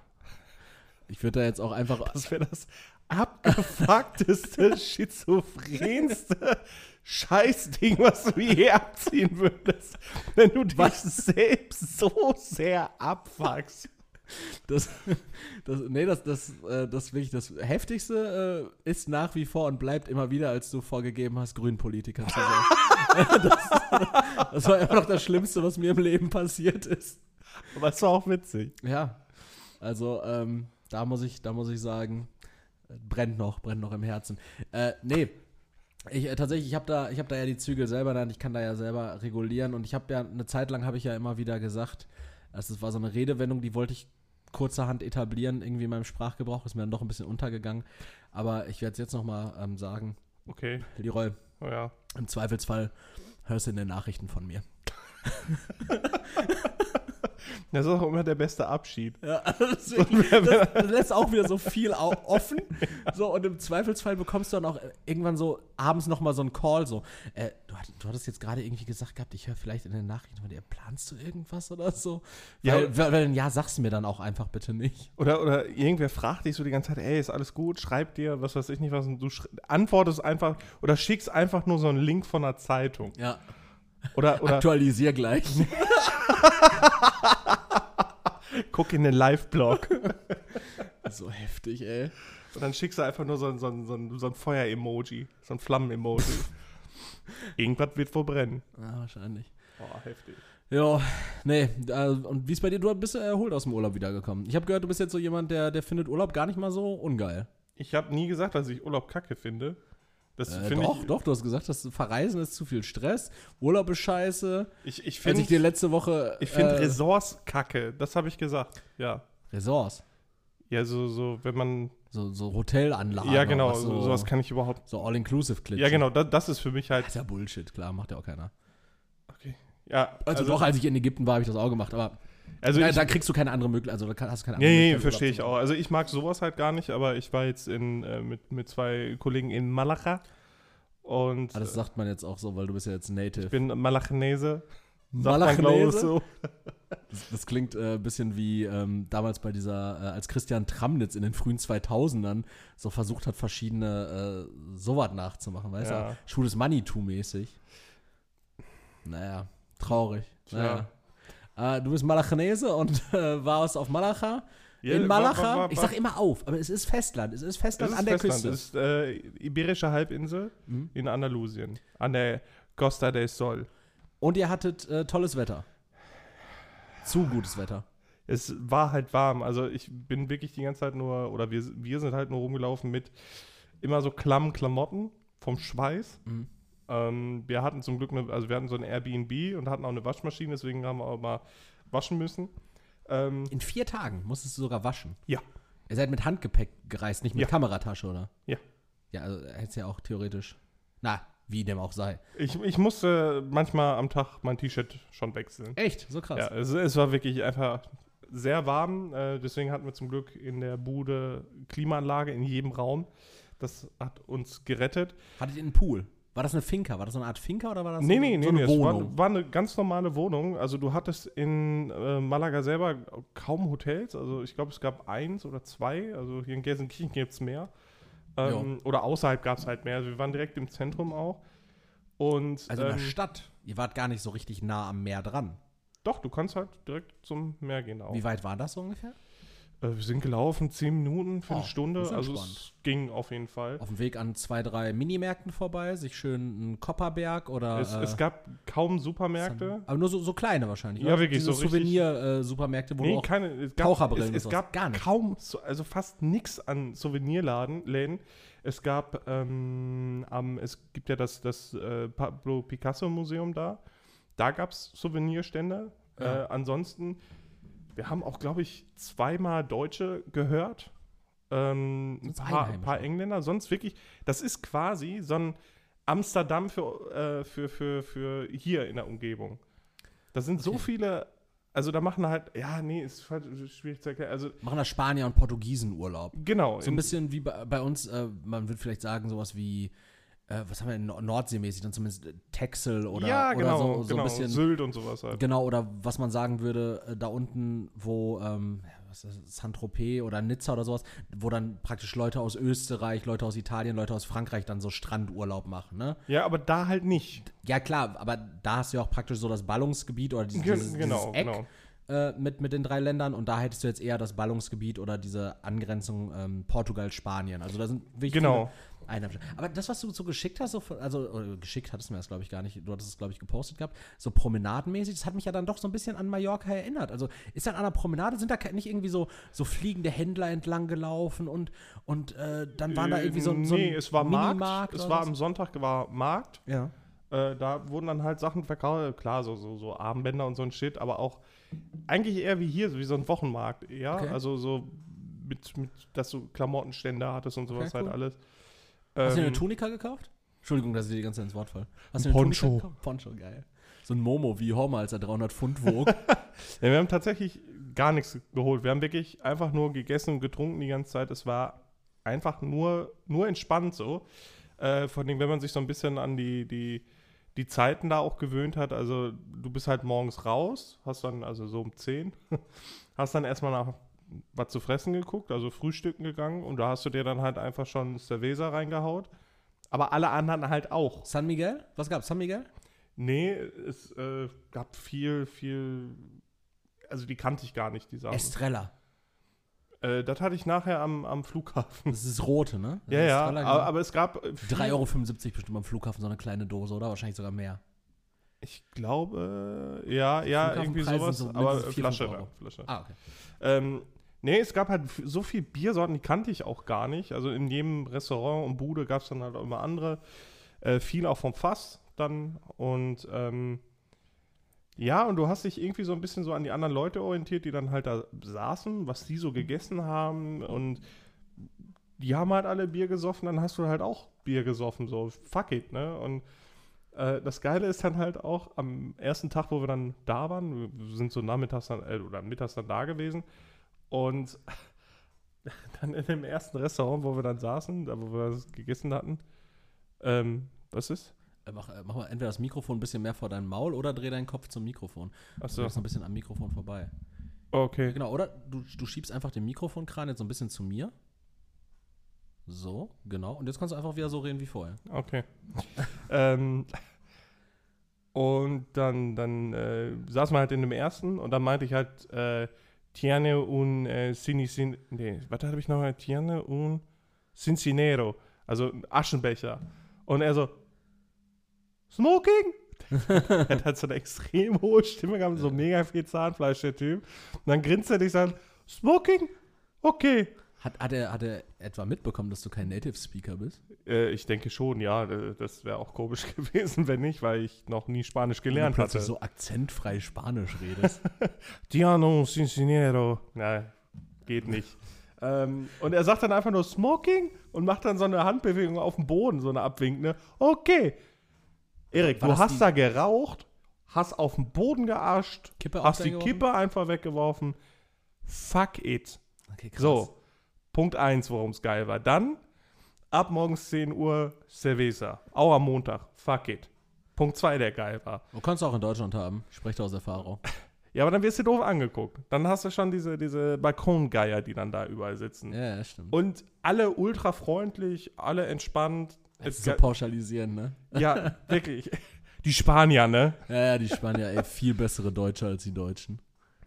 Ich würde da jetzt auch einfach. Das wäre das abgefuckteste, schizophrenste Scheißding, was du je abziehen würdest. Wenn du dich selbst so sehr abfuckst. Das, das, nee, das, das, äh, das wirklich das Heftigste äh, ist nach wie vor und bleibt immer wieder, als du vorgegeben hast, Grünpolitiker zu sein. das, das war immer noch das Schlimmste, was mir im Leben passiert ist. Aber es war auch witzig. Ja, also ähm, da muss ich, da muss ich sagen, äh, brennt noch, brennt noch im Herzen. Äh, nee. Ich, äh, tatsächlich, ich habe da, ich habe da ja die Zügel selber Hand, ich kann da ja selber regulieren und ich habe ja eine Zeit lang habe ich ja immer wieder gesagt, das war so eine Redewendung, die wollte ich kurzerhand etablieren, irgendwie in meinem Sprachgebrauch, ist mir dann doch ein bisschen untergegangen, aber ich werde es jetzt nochmal ähm, sagen, Okay, Leroy, oh ja. im Zweifelsfall hörst du in den Nachrichten von mir. Das ist auch immer der beste Abschied. Ja, wirklich- das, das lässt auch wieder so viel offen. So, und im Zweifelsfall bekommst du dann auch irgendwann so abends nochmal so einen Call, so, äh, du, hatt, du hattest jetzt gerade irgendwie gesagt gehabt, ich höre vielleicht in den Nachrichten von dir, planst du irgendwas oder so? Ja. Weil, weil, ja, sag's mir dann auch einfach bitte nicht. Oder, oder irgendwer fragt dich so die ganze Zeit, ey, ist alles gut, schreib dir, was weiß ich nicht was, und du antwortest einfach oder schickst einfach nur so einen Link von einer Zeitung. Ja, Oder, oder aktualisier gleich. guck in den Live-Blog. so heftig, ey. Und dann schickst du einfach nur so ein, so ein, so ein, so ein Feuer-Emoji, so ein Flammen-Emoji. Irgendwas wird wohl brennen. Ja, wahrscheinlich. Boah, heftig. Ja, nee, äh, und wie ist bei dir? Du bist erholt aus dem Urlaub wiedergekommen. Ich habe gehört, du bist jetzt so jemand, der, der findet Urlaub gar nicht mal so ungeil. Ich habe nie gesagt, dass ich Urlaub kacke finde. Das Äh, finde doch, ich, doch, du hast gesagt, dass Verreisen ist zu viel Stress, Urlaub ist scheiße. ich, ich Als finde ich dir letzte Woche. ich finde äh, Ressorts kacke. Das habe ich gesagt. Ja. Ressorts. Ja, so, so, wenn man. So, so Hotelanlagen. ja, genau, so, sowas kann ich überhaupt. So All-Inclusive-Klitschen. Ja, genau, das, das ist für mich halt. Das ist ja Bullshit, klar, macht ja auch keiner. Okay. Ja, Also, doch, als ich in Ägypten war, habe ich das auch gemacht, aber also da, ich, da kriegst du keine andere Möglichkeit, also da hast du keine andere Nee, nee, verstehe ich auch. Also ich mag sowas halt gar nicht, aber ich war jetzt in, äh, mit, mit zwei Kollegen in Malacha und. Ah, das sagt man jetzt auch so, weil du bist ja jetzt Native. ich bin ich, Malachnese? so. Das, das klingt äh, ein bisschen wie ähm, damals bei dieser, äh, als Christian Tramnitz in den frühen 2000ern so versucht hat, verschiedene äh, sowas nachzumachen, weißt Ja. du? Schwules Manitou-mäßig. Naja, traurig. Naja. Äh, du bist Malachnese und äh, warst auf Malacha. Ja, in Malacha, wa- wa- ich sag immer auf, aber es ist Festland. Es ist Festland ist an der Festland. Küste. Das ist äh, Iberische Halbinsel Mhm. in Andalusien. An der Costa del Sol. Und ihr hattet äh, tolles Wetter. Zu gutes Wetter. Es war halt warm. Also ich bin wirklich die ganze Zeit nur, oder wir, wir sind halt nur rumgelaufen mit immer so klammen Klamotten vom Schweiß. Mhm. Ähm, wir hatten zum Glück, eine, also wir hatten so ein Airbnb und hatten auch eine Waschmaschine, deswegen haben wir auch mal waschen müssen. Ähm, In vier Tagen musstest du sogar waschen. Ja. Ihr seid mit Handgepäck gereist, nicht mit Ja. Kameratasche, oder? Ja. Ja, also hättest ja auch theoretisch. Na, wie dem auch sei. ich, ich musste manchmal am Tag mein T-Shirt schon wechseln. Echt? So krass. Ja, es, es war wirklich einfach sehr warm. Äh, deswegen hatten wir zum Glück in der Bude Klimaanlage in jedem Raum. Das hat uns gerettet. Hattet ihr einen Pool? War das eine Finca? War das so eine Art Finca oder war das Nee, so, nee, nee, so nee. eine Es Wohnung? war, war eine ganz normale Wohnung. Also du hattest in äh, Malaga selber kaum Hotels. Also ich glaube, es gab eins oder zwei. Also hier in Gelsenkirchen gibt es mehr. Ähm, oder außerhalb gab es halt mehr. Also wir waren direkt im Zentrum auch. Und also in der ähm, Stadt. Ihr wart gar nicht so richtig nah am Meer dran. doch, du kannst halt direkt zum Meer gehen auch. Wie weit war das so ungefähr? Äh, wir sind gelaufen, zehn Minuten für Oh, Also es ging auf jeden Fall. Auf dem Weg an zwei, drei Minimärkten vorbei, sich schön einen Kopperberg oder. Es, äh, es gab kaum Supermärkte. Aber nur so, so kleine wahrscheinlich. Ja, oder? wirklich, Diese so richtig- Souvenir-Supermärkte, wo du Nee, auch keine. Es gab, Taucherbrillen es, es gab Gar nicht. kaum, so- also fast nichts an Souvenirladen, Läden. Es gab, ähm, am, es gibt ja das, das äh, Pablo Picasso Museum da. Da gab es Souvenirstände. Ja. Äh, ansonsten, wir haben auch, glaube ich, zweimal Deutsche gehört. Ähm, ein paar, paar Engländer. Sonst wirklich, das ist quasi so ein Amsterdam für, äh, für, für, für hier in der Umgebung. Da sind so Okay. viele, also da machen halt, ja, nee, ist schwierig zu erklären. Also, machen da Spanier und Portugiesen Urlaub. genau. So ein in- bisschen wie bei, bei uns, äh, man würde vielleicht sagen, sowas wie, äh, was haben wir, Nord- Nordseemäßig, dann zumindest äh, Texel oder, ja, genau, oder so, so genau. ein bisschen. Sylt und sowas halt. Genau, oder was man sagen würde, äh, da unten, wo, ähm, Saint-Tropez oder Nizza oder sowas, wo dann praktisch Leute aus Österreich, Leute aus Italien, Leute aus Frankreich dann so Strandurlaub machen, ne? Ja, aber da halt nicht. Ja, klar, aber da hast du ja auch praktisch so das Ballungsgebiet oder dieses, dieses, genau, dieses Eck genau. äh, mit, mit den drei Ländern und da hättest du jetzt eher das Ballungsgebiet oder diese Angrenzung ähm, Portugal, Spanien. Also da sind wirklich Genau. Einheimischen. Aber das, was du so geschickt hast, so, von- also oder geschickt hattest du mir das, glaube ich, gar nicht, du hattest es, glaube ich, gepostet gehabt, so promenadenmäßig, das hat mich ja dann doch so ein bisschen an Mallorca erinnert. Also ist dann an der Promenade, sind da nicht irgendwie so, so fliegende Händler entlang gelaufen und, und äh, dann waren da Äh, irgendwie so, so nee, ein es war Markt. Minimarkt Es oder war was? am Sonntag war Markt. Ja. Äh, da wurden dann halt Sachen verkauft. Klar, so, so, so Armbänder und so ein Shit, aber auch eigentlich eher wie hier, so wie so ein Wochenmarkt. Ja, Okay. also so mit, mit, dass du Klamottenstände hattest und sowas Okay, halt cool. alles. Hast du dir Ähm, eine Tunika gekauft? Entschuldigung, dass ich dir die ganze Zeit ins Wort falle. Hast du eine Poncho. Tunika gekauft? Poncho, geil. So ein Momo wie Homer, als er 300 Pfund wog. Ja, wir haben tatsächlich gar nichts geholt. Wir haben wirklich einfach nur gegessen und getrunken die ganze Zeit. Es war einfach nur, nur entspannt so. Äh, vor allem, wenn man sich so ein bisschen an die, die, die Zeiten da auch gewöhnt hat. Also du bist halt morgens raus, hast dann, also so um 10, hast dann erstmal nach was zu fressen geguckt, also frühstücken gegangen und da hast du dir dann halt einfach schon Cerveza reingehaut. Aber alle anderen halt auch. San Miguel? Was gab's? San Miguel? Nee, es äh, gab viel, viel, also die kannte ich gar nicht, die Sachen. Estrella. Äh, das hatte ich nachher am, am Flughafen. Das ist rote, ne? Das Ja, ja, Estrella, aber, genau. aber es gab äh, viel- 3,75 Euro bestimmt am Flughafen so eine kleine Dose, oder? Wahrscheinlich sogar mehr. Ich glaube, ja, ja, irgendwie sowas, so aber Flasche. Flasche. Ah, okay. Ähm, Nee, es gab halt so viel Biersorten, die kannte ich auch gar nicht. Also in jedem Restaurant und Bude gab es dann halt auch immer andere. Äh, viel auch vom Fass dann. Und ähm, ja, und du hast dich irgendwie so ein bisschen so an die anderen Leute orientiert, die dann halt da saßen, was die so gegessen haben. Und die haben halt alle Bier gesoffen, dann hast du halt auch Bier gesoffen. So, fuck it, ne? Und äh, das Geile ist dann halt auch am ersten Tag, wo wir dann da waren, wir sind so nachmittags dann, äh, oder mittags dann da gewesen. Und dann in dem ersten Restaurant, wo wir dann saßen, da wo wir das gegessen hatten, ähm, was ist? Äh, Mach, äh, mach mal entweder das Mikrofon ein bisschen mehr vor deinem Maul oder dreh deinen Kopf zum Mikrofon. Achso, Du noch ein bisschen am Mikrofon vorbei. okay. Genau, oder du, du schiebst einfach den Mikrofonkran jetzt so ein bisschen zu mir. So, genau. Und jetzt kannst du einfach wieder so reden wie vorher. Okay. ähm, und dann, dann äh, saßen wir halt in dem ersten und dann meinte ich halt äh, Tiane un äh, Cini Sin. Nee, was habe ich nochmal? Tiane un Cincinero. Also Aschenbecher. Und er so, Smoking? er hat halt so eine extrem hohe Stimme gehabt, so mega viel Zahnfleisch, der Typ. Und dann grinst er dich und sagt, Smoking? Okay. Hat, hat, er, hat er etwa mitbekommen, dass du kein Native Speaker bist? Äh, ich denke schon, ja. äh, Das wäre auch komisch gewesen, wenn nicht, weil ich noch nie Spanisch gelernt du hatte. plötzlich so akzentfrei Spanisch redest. Diano Cincinero. Nein, geht nicht. ähm, und er sagt dann einfach nur Smoking und macht dann so eine Handbewegung auf dem Boden, so eine abwinkende. Okay. Erik, du hast da geraucht, hast auf dem Boden gearscht, Kippe hast die? Kippe einfach weggeworfen. Fuck it. Okay, krass. So, Punkt 1, worum es geil war. Dann, ab morgens 10 Uhr, Cerveza. Auch am Montag. Fuck it. Punkt 2, der geil war. Du kannst auch in Deutschland haben. Ich spreche aus Erfahrung. Ja, aber dann wirst du doof angeguckt. Dann hast du schon diese, diese Balkongeier, die dann da überall sitzen. Ja, ja, stimmt. Und alle ultra freundlich, alle entspannt. Es ist so pauschalisieren, ne? ja, wirklich. Die Spanier, ne? Ja, ja, die Spanier, ey, viel bessere Deutsche als die Deutschen.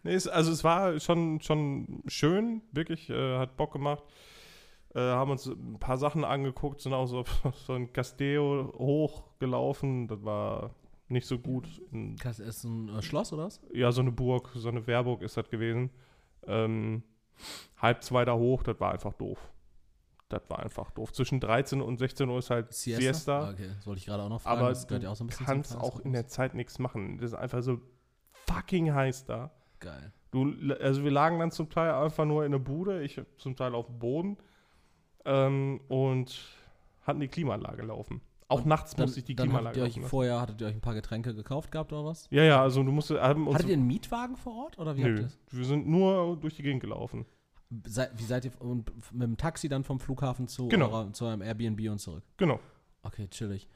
Nee, es, also es war schon, schon schön, wirklich, äh, hat Bock gemacht. Äh, haben uns ein paar Sachen angeguckt, sind auch so, so ein Castello hochgelaufen. Das war nicht so gut. In, Ist ein äh, Schloss oder was? ja, so eine Burg, so eine Wehrburg ist das gewesen. Ähm, halb zwei da hoch, das war einfach doof. Das war einfach doof. Zwischen 13 und 16 Uhr ist halt Siesta. Ah, okay, das wollte ich gerade auch noch fragen. aber das gehört du ja auch so ein bisschen kannst auch in der Zeit nichts machen. Das ist einfach so fucking heiß da. Geil. Du, also wir lagen dann zum Teil einfach nur in der Bude, ich zum Teil auf dem Boden ähm, und hatten die Klimaanlage laufen. Auch Und nachts Dann, musste ich die Klimaanlage laufen. vorher, hattet ihr euch ein paar Getränke gekauft gehabt oder was? Ja, ja, also du musst haben uns, Hattet ihr einen Mietwagen vor Ort oder wie habt ihr nö, wir sind nur durch die Gegend gelaufen. Sei, wie seid ihr und mit dem Taxi dann vom Flughafen zu, Genau. eurer, zu eurem Airbnb und zurück? Genau. Okay, chillig.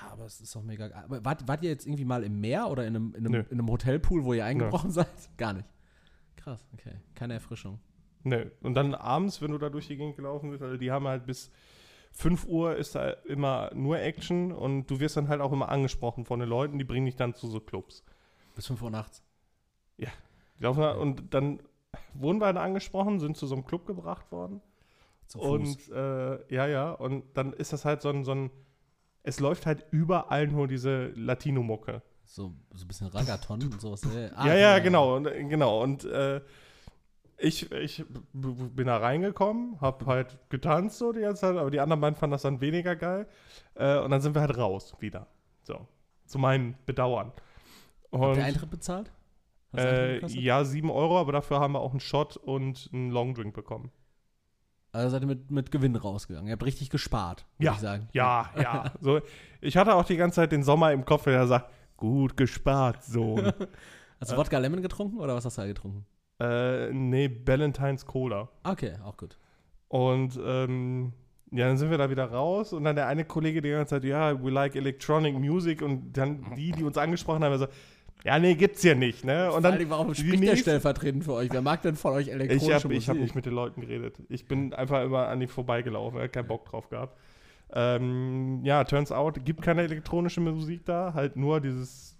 Ja, aber es ist doch mega geil. Aber wart, wart ihr jetzt irgendwie mal im Meer oder in einem, in einem, Nö. in einem Hotelpool, wo ihr eingebrochen seid? Gar nicht. Krass, okay. Keine Erfrischung. Ne. Und dann abends, wenn du da durch die Gegend gelaufen bist, also die haben halt bis 5 Uhr ist da immer nur Action und du wirst dann halt auch immer angesprochen von den Leuten, die bringen dich dann zu so Clubs. Bis 5 Uhr nachts. Die laufen da, und dann wurden wir dann angesprochen, sind zu so einem Club gebracht worden. Zu Fuß. Und äh, ja, ja, und dann ist das halt so ein, so ein es läuft halt überall nur diese Latino-Mucke. So, so ein bisschen Ragaton und sowas. Ah, ja, ja, genau, und, genau. Und äh, ich, ich bin da reingekommen, hab halt getanzt so die ganze Zeit, aber die anderen beiden fanden das dann weniger geil. Äh, und dann sind wir halt raus wieder. So, zu meinem Bedauern. Habt Und ihr Eintritt bezahlt? Hast du äh, ja, 7 Euro, aber dafür haben wir auch einen Shot und einen Longdrink bekommen. Also seid ihr mit, mit Gewinn rausgegangen. Ihr habt richtig gespart, würde Ja, ich sagen. Ja, ja. So, ich hatte auch die ganze Zeit den Sommer im Kopf, der sagt, gut gespart, Sohn. Hast du Wodka Lemon getrunken oder was hast du da getrunken? äh, nee, Ballantines Cola. Okay, auch gut. Und ähm, ja, dann sind wir da wieder raus und dann der eine Kollege die ganze Zeit, ja, we like electronic music und dann die, die uns angesprochen haben, so, ja, nee, gibt's hier nicht, ne? Und dann, warum spricht der nächste- stellvertretend für euch? Wer mag denn von euch elektronische ich habe Musik? ich hab nicht mit den Leuten geredet. Ich bin einfach immer an die vorbeigelaufen, hab keinen Bock drauf gehabt. Ähm, ja, turns out, gibt keine elektronische Musik da, halt nur dieses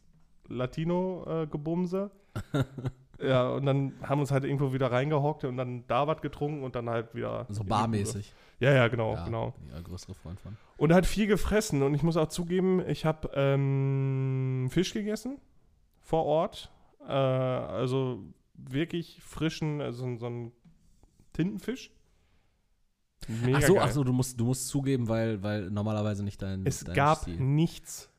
Latino-Gebumse. ja, und dann haben wir uns halt irgendwo wieder reingehockt und dann da was getrunken und dann halt wieder. so barmäßig. Ja, ja, genau, ja, genau. Ja, größere Freund von. Und halt viel gefressen. Und ich muss auch zugeben, ich habe ähm, Fisch gegessen vor Ort. Äh, also wirklich frischen, also so ein Tintenfisch. Mega Ach so, geil. ach so, du musst, du musst zugeben, weil, weil normalerweise nicht dein. Es dein gab Stil. nichts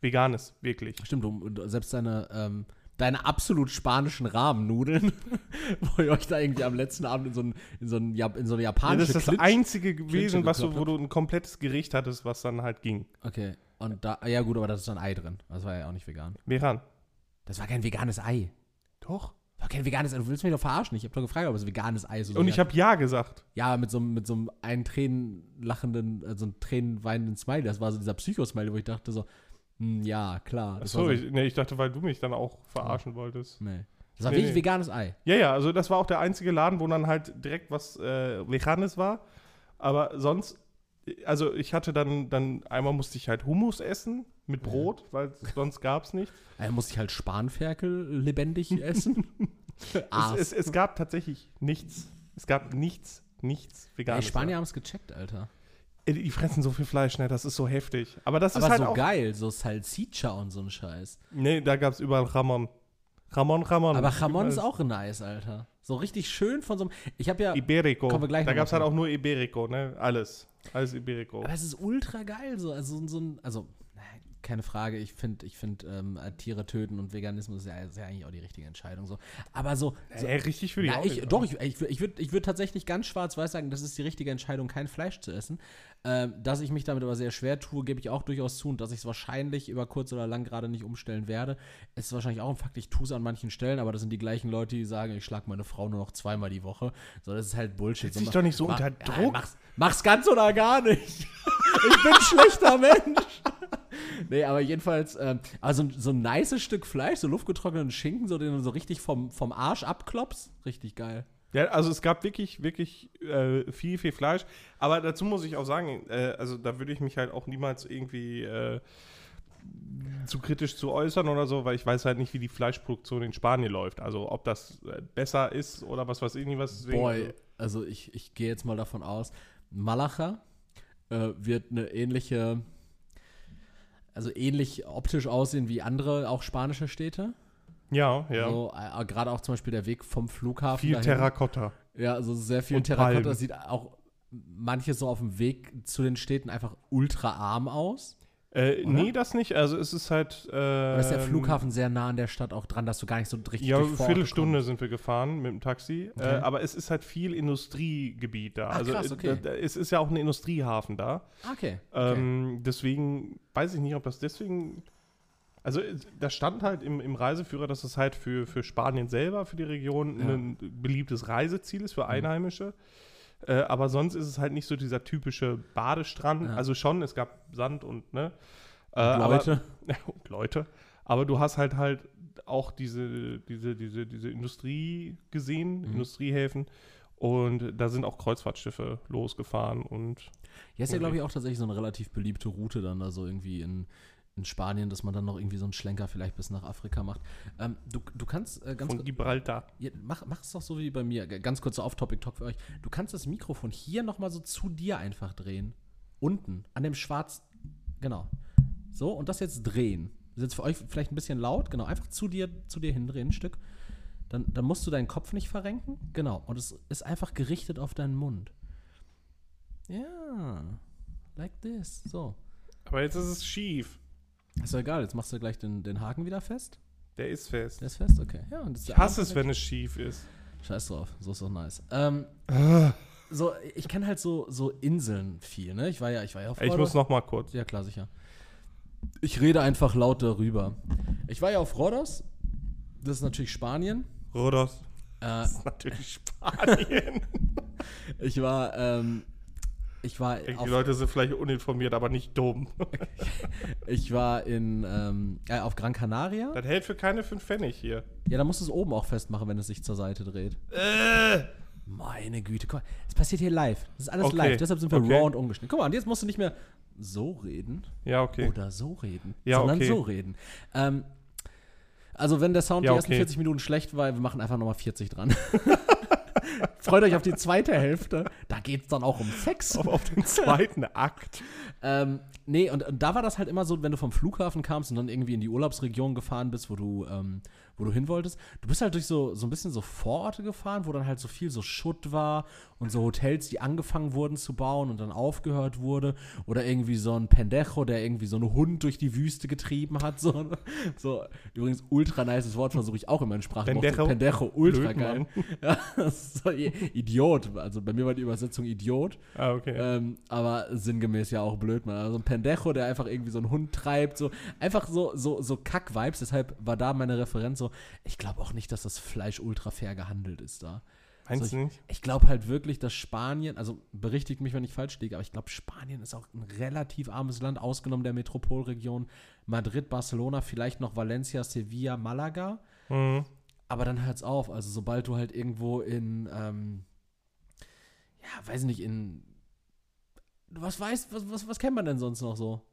Veganes, wirklich. Stimmt, du, selbst deine, ähm, deine absolut spanischen Rahmennudeln, wo ihr euch da irgendwie am letzten Abend in so, ein, in so, ein, in so eine Ja, japanische das ist das Klitsch- einzige gewesen, was du, wo du ein komplettes Gericht hattest, was dann halt ging. Okay, und da, ja gut, aber da ist so ein Ei drin. Das war ja auch nicht vegan. Vegan. Das war kein veganes Ei. Doch. War kein veganes Ei. Du willst mich doch verarschen. Ich habe doch gefragt, ob es veganes Ei ist. oder Und ich habe ja gesagt. Ja, mit so, einem- mit so einem einen Tränen lachenden, äh, so einem Tränen weinenden Smiley. Das war so dieser Psycho-Smiley, wo ich dachte so, hm, ja, klar. Das war Achso, so, ich, nee, ich dachte, weil du mich dann auch verarschen wolltest. nee. Das war Nee, wirklich nee. veganes Ei. Ja, ja, also das war auch der einzige Laden, wo dann halt direkt was äh, Veganes war. Aber sonst, also ich hatte dann, dann einmal musste ich halt Hummus essen mit Brot, weil sonst gab es nicht. Da musste ich halt Spanferkel lebendig essen. Es, es, es gab tatsächlich nichts. Es gab nichts, nichts Ey, Veganes. Spanier haben es gecheckt, Alter. Die fressen so viel Fleisch, ne? Das ist so heftig. Aber das ist Aber halt so auch. geil, so Salsicha und so ein Scheiß. Nee, da gab es überall Ramon. Ramon, Ramon. Aber Jamon ist auch nice, Alter. So richtig schön von so einem. Ich habe ja. Iberico. Kommen wir gleich da gab es halt auch nur Iberico, ne? Alles. Alles Iberico. Aber es ist ultra geil, so. Also so ein. Also, keine Frage, ich finde, ich find, ähm, Tiere töten und Veganismus ist ja, ist ja eigentlich auch die richtige Entscheidung. So. Aber so. so Ey, richtig für die Na, auch ich, doch, ich, ich würde ich würd tatsächlich ganz schwarz-weiß sagen, das ist die richtige Entscheidung, kein Fleisch zu essen. Ähm, dass ich mich damit aber sehr schwer tue, gebe ich auch durchaus zu und dass ich es wahrscheinlich über kurz oder lang gerade nicht umstellen werde, ist wahrscheinlich auch ein Fakt. Ich tue es an manchen Stellen, aber das sind die gleichen Leute, die sagen, ich schlage meine Frau nur noch zweimal die Woche. So, das ist halt Bullshit. Setz dich doch nicht so mach- unter Ja, Druck. mach's, mach's ganz oder gar nicht. ich bin ein schlechter Mensch. Nee, aber jedenfalls, ähm, also so ein nices Stück Fleisch, so luftgetrockneten Schinken, so den du so richtig vom, vom Arsch abklopfst. Richtig geil. Ja, also es gab wirklich, wirklich äh, viel, viel Fleisch. Aber dazu muss ich auch sagen, äh, also da würde ich mich halt auch niemals irgendwie äh, zu kritisch zu äußern oder so, weil ich weiß halt nicht, wie die Fleischproduktion in Spanien läuft. Also ob das äh, besser ist oder was weiß ich nicht was. Boy, also ich, ich gehe jetzt mal davon aus, Malacha äh, wird eine ähnliche, also ähnlich optisch aussehen wie andere, auch spanische Städte. Ja, ja. So, äh, Gerade auch zum Beispiel der Weg vom Flughafen. viel dahin. Terrakotta. Ja, also sehr viel Und Terrakotta. Palmen. Sieht auch manches so auf dem Weg zu den Städten einfach ultra arm aus. Äh, Oder? nee, das nicht. Also es ist halt. Äh, Oder ist der Flughafen sehr nah an der Stadt auch dran, dass du gar nicht so richtig Ja, eine Viertelstunde kommst? sind wir gefahren mit dem Taxi. Okay. Äh, aber es ist halt viel Industriegebiet da. Ah, also krass, äh, okay. da, da, es ist ja auch ein Industriehafen da. Okay. okay. Ähm, deswegen weiß ich nicht, ob das deswegen. Also äh, da stand halt im, im Reiseführer, dass es halt für, für Spanien selber, für die Region, Ja. ein beliebtes Reiseziel ist für Mhm. Einheimische. Äh, aber sonst ist es halt nicht so dieser typische Badestrand. Ja. Also schon, es gab Sand und ne. Äh, Und Leute. Aber, und Leute. Aber du hast halt halt auch diese, diese, diese, diese Industrie gesehen, Mhm. Industriehäfen. Und da sind auch Kreuzfahrtschiffe losgefahren und Ja, ist ja, glaube ich, auch tatsächlich so eine relativ beliebte Route dann da so irgendwie in, in Spanien, dass man dann noch irgendwie so einen Schlenker vielleicht bis nach Afrika macht. Ähm, du, du kannst äh, ganz von Gibraltar. ja, mach, mach es doch so wie bei mir. Ganz kurzer Off-Topic-Talk für euch. Du kannst das Mikrofon hier nochmal so zu dir einfach drehen. Unten, an dem schwarz, genau. So, und das jetzt drehen. Das ist jetzt für euch vielleicht ein bisschen laut, genau. Einfach zu dir, zu dir hindrehen, ein Stück. Dann, dann musst du deinen Kopf nicht verrenken. Genau. Und es ist einfach gerichtet auf deinen Mund. Ja. Like this. So. Aber jetzt ist es schief. Ist doch egal, jetzt machst du gleich den, den Haken wieder fest. Der ist fest. Der ist fest, okay. Ja, und Ich hasse es, wenn es schief ist. Scheiß drauf, so ist doch nice. Ähm, so, ich kenne halt so, so Inseln viel, ne? Ich war ja, ich war ja auf Ey, Ich muss noch mal kurz. Ja, klar, sicher. Ich rede einfach laut darüber. Ich war ja auf Rhodos. Das ist natürlich Spanien. Rhodos. Äh, Das ist natürlich Spanien. ich war, ähm, ich war Ey, auf, Die Leute sind vielleicht uninformiert, aber nicht dumm. ich war in, ähm, äh, auf Gran Canaria. Das hält für keine fünf Pfennig hier. Ja, da musst du es oben auch festmachen, wenn es sich zur Seite dreht. Äh. Meine Güte, guck mal, es passiert hier live. Das ist alles Okay, live, deshalb sind wir okay. raw und ungeschnitten. Guck mal, und jetzt musst du nicht mehr so reden Ja, okay. oder so reden, Ja, sondern okay. so reden. Ähm, also wenn der Sound Ja, die ersten okay. 40 Minuten schlecht war, wir machen einfach nochmal 40 dran. freut euch auf die zweite Hälfte. Da geht es dann auch um Sex. Auf, auf den zweiten Akt. Ähm, nee, und, und da war das halt immer so, wenn du vom Flughafen kamst und dann irgendwie in die Urlaubsregion gefahren bist, wo du, ähm, wo du hin wolltest. Du bist halt durch so, so ein bisschen so Vororte gefahren, wo dann halt so viel so Schutt war und so Hotels, die angefangen wurden zu bauen und dann aufgehört wurde. Oder irgendwie so ein Pendejo, der irgendwie so einen Hund durch die Wüste getrieben hat. So, so übrigens ultra nices Wort versuche ich auch immer in Sprache. Pendejo? Pendejo, ultra geil. Ja, so, Idiot. Also bei mir war die Übersetzung Idiot. Ah, okay. Ähm, aber sinngemäß ja auch blöd, man. Also ein Pendejo, der einfach irgendwie so einen Hund treibt, so einfach so, so, so Kack-Vibes. Deshalb war da meine Referenz so, ich glaube auch nicht, dass das Fleisch ultra fair gehandelt ist da. Meinst so, du nicht? Ich glaube halt wirklich, dass Spanien, also berichtigt mich, wenn ich falsch liege, aber ich glaube, Spanien ist auch ein relativ armes Land, ausgenommen der Metropolregion Madrid, Barcelona, vielleicht noch Valencia, Sevilla, Malaga. Mhm. Aber dann hört's auf. Also sobald du halt irgendwo in, ähm, ja, weiß nicht, in, was weißt, was, was, was kennt man denn sonst noch so?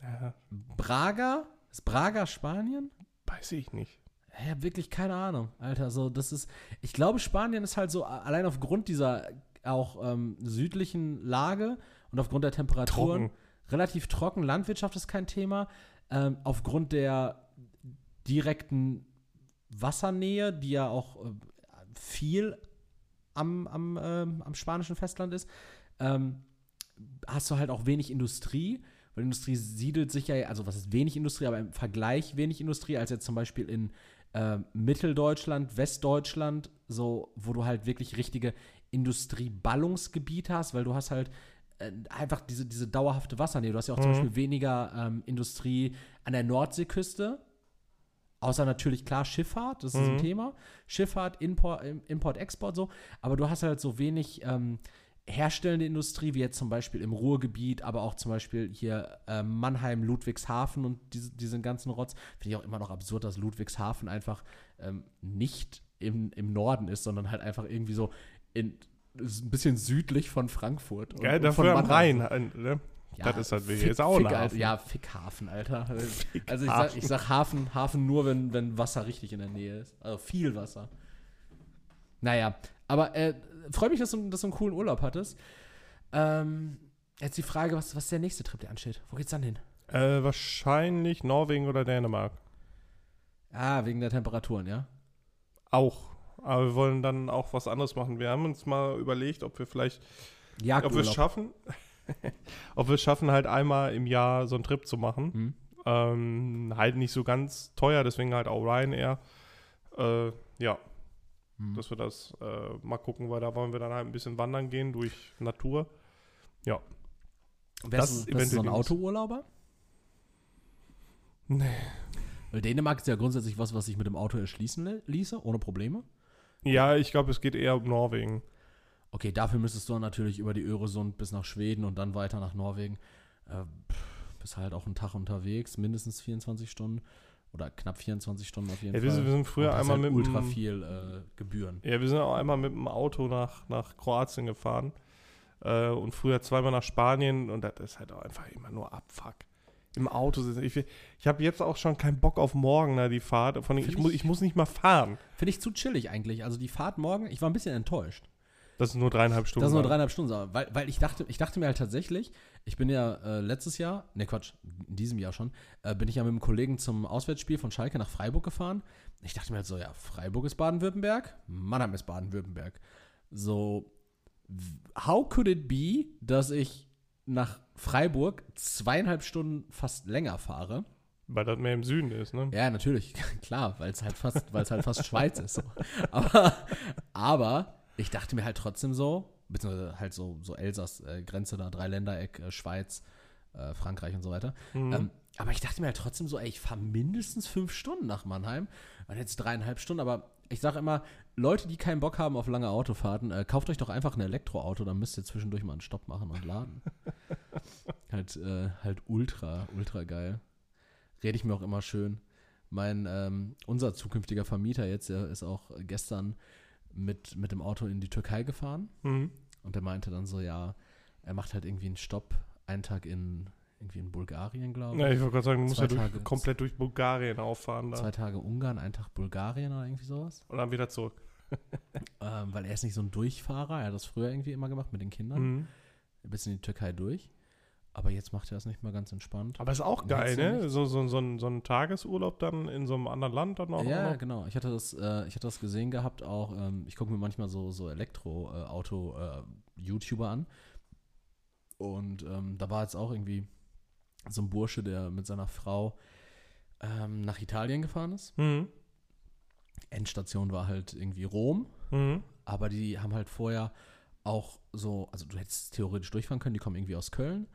Ja, Braga? Ist Braga Spanien? weiß ich nicht. Ich habe wirklich keine Ahnung, Alter. So, das ist, ich glaube, Spanien ist halt so, allein aufgrund dieser auch ähm, südlichen Lage und aufgrund der Temperaturen Trocken. relativ trocken. Landwirtschaft ist kein Thema. Ähm, aufgrund der direkten Wassernähe, die ja auch äh, viel am, am, ähm, am spanischen Festland ist, ähm, hast du halt auch wenig Industrie. Weil Industrie siedelt sich ja, also was ist wenig Industrie, aber im Vergleich wenig Industrie, als jetzt zum Beispiel in äh, Mitteldeutschland, Westdeutschland, so, wo du halt wirklich richtige Industrieballungsgebiete hast, weil du hast halt äh, einfach diese, diese dauerhafte Wassernähe. Du hast ja auch zum Mhm. Beispiel weniger ähm, Industrie an der Nordseeküste, außer natürlich klar Schifffahrt, das ist ein Mhm. Thema. Schifffahrt, Import, Import, Export so, aber du hast halt so wenig ähm, herstellende Industrie, wie jetzt zum Beispiel im Ruhrgebiet, aber auch zum Beispiel hier äh, Mannheim, Ludwigshafen und diese, diesen ganzen Rotz. Finde ich auch immer noch absurd, dass Ludwigshafen einfach ähm, nicht im, im Norden ist, sondern halt einfach irgendwie so in, ein bisschen südlich von Frankfurt. und- Geil, und dafür am. Rhein. äh, Ne? Ja, das ist halt wirklich. Fick, Ist auch Fick, Alter. Ja, Fickhafen, Alter. Also ich sag, Hafen. ich sag Hafen, Hafen nur, wenn, wenn Wasser richtig in der Nähe ist. Also viel Wasser. Naja, aber äh, freue mich, dass du, dass du einen coolen Urlaub hattest. Ähm, jetzt die Frage, was, was ist der nächste Trip, der ansteht? Wo geht's dann hin? Äh, wahrscheinlich Norwegen oder Dänemark. Ah, wegen der Temperaturen, ja? Auch. Aber wir wollen dann auch was anderes machen. Wir haben uns mal überlegt, ob wir vielleicht, ob wir es schaffen, ob wir es schaffen, halt einmal im Jahr so einen Trip zu machen. Hm? Ähm, halt nicht so ganz teuer, deswegen halt auch Ryanair. Äh, ja, Hm. dass wir das äh, mal gucken, weil da wollen wir dann halt ein bisschen wandern gehen durch Natur. Du- wärst du so ein Autourlauber? Nee. Weil Dänemark ist ja grundsätzlich was, was sich mit dem Auto erschließen ließe, ohne Probleme. Ja, ich glaube, es geht eher um Norwegen. Okay, dafür müsstest du natürlich über die Öresund bis nach Schweden und dann weiter nach Norwegen. Äh, bist halt auch einen Tag unterwegs, mindestens 24 Stunden oder knapp 24 Stunden auf jeden Ja, wir, Fall. sind, wir sind früher einmal halt mit ultra viel äh, Gebühren. Ja, wir sind auch einmal mit dem Auto nach, nach Kroatien gefahren. Äh, und früher zweimal nach Spanien und das ist halt auch einfach immer nur Abfuck. Im Auto sitzen. Ich, ich habe jetzt auch schon keinen Bock auf morgen, na, die Fahrt. Von, ich, Find muss, ich- ich muss nicht mal fahren. Finde ich zu chillig eigentlich. Also die Fahrt morgen, ich war ein bisschen enttäuscht. Das ist nur dreieinhalb Stunden. Das ist nur dreieinhalb Stunden, weil, weil ich dachte, ich dachte mir halt tatsächlich, ich bin ja äh, letztes Jahr, ne Quatsch, in diesem Jahr schon, äh, bin ich ja mit einem Kollegen zum Auswärtsspiel von Schalke nach Freiburg gefahren. Ich dachte mir halt so, ja, Freiburg ist Baden-Württemberg, Mannheim ist Baden-Württemberg. So, how could it be, dass ich nach Freiburg zweieinhalb Stunden fast länger fahre? Weil das mehr im Süden ist, ne? Ja, natürlich, klar, weil es halt fast, weil es halt fast Schweiz ist. So. Aber, aber ich dachte mir halt trotzdem so, beziehungsweise halt so, so Elsass, äh, Grenze da, Dreiländereck, äh, Schweiz, äh, Frankreich und so weiter. Mhm. Ähm, aber ich dachte mir halt trotzdem so, ey, ich fahre mindestens fünf Stunden nach Mannheim. Und jetzt dreieinhalb Stunden, aber ich sage immer, Leute, die keinen Bock haben auf lange Autofahrten, äh, kauft euch doch einfach ein Elektroauto, dann müsst ihr zwischendurch mal einen Stopp machen und laden. halt, äh, halt ultra, ultra geil. Rede ich mir auch immer schön. Mein, ähm, unser zukünftiger Vermieter jetzt, der ist auch gestern mit, mit dem Auto in die Türkei gefahren. Mhm. Und der meinte dann so, ja, er macht halt irgendwie einen Stopp, einen Tag in, irgendwie in Bulgarien, glaube ich. Ja, ich wollte gerade sagen, du musst ja durch, Tage- komplett durch Bulgarien auffahren da. Zwei Tage Ungarn, einen Tag Bulgarien oder irgendwie sowas. Und dann wieder zurück. Äh, ähm, weil er ist nicht so ein Durchfahrer. Er hat das früher irgendwie immer gemacht mit den Kindern. Mhm. Bis in die Türkei durch. Aber jetzt macht er das nicht mal ganz entspannt. Aber ist auch geil, ne? So, so, so, ein, so ein Tagesurlaub dann in so einem anderen Land dann auch ja, noch. genau. Ich hatte das, äh, ich hatte das gesehen gehabt auch. Ähm, ich gucke mir manchmal so, so Elektro-Auto-YouTuber an. Und ähm, da war jetzt auch irgendwie so ein Bursche, der mit seiner Frau ähm, nach Italien gefahren ist. Mhm. Endstation war halt irgendwie Rom. Mhm. Aber die haben halt vorher auch so, also du hättest theoretisch durchfahren können, die kommen irgendwie aus Köln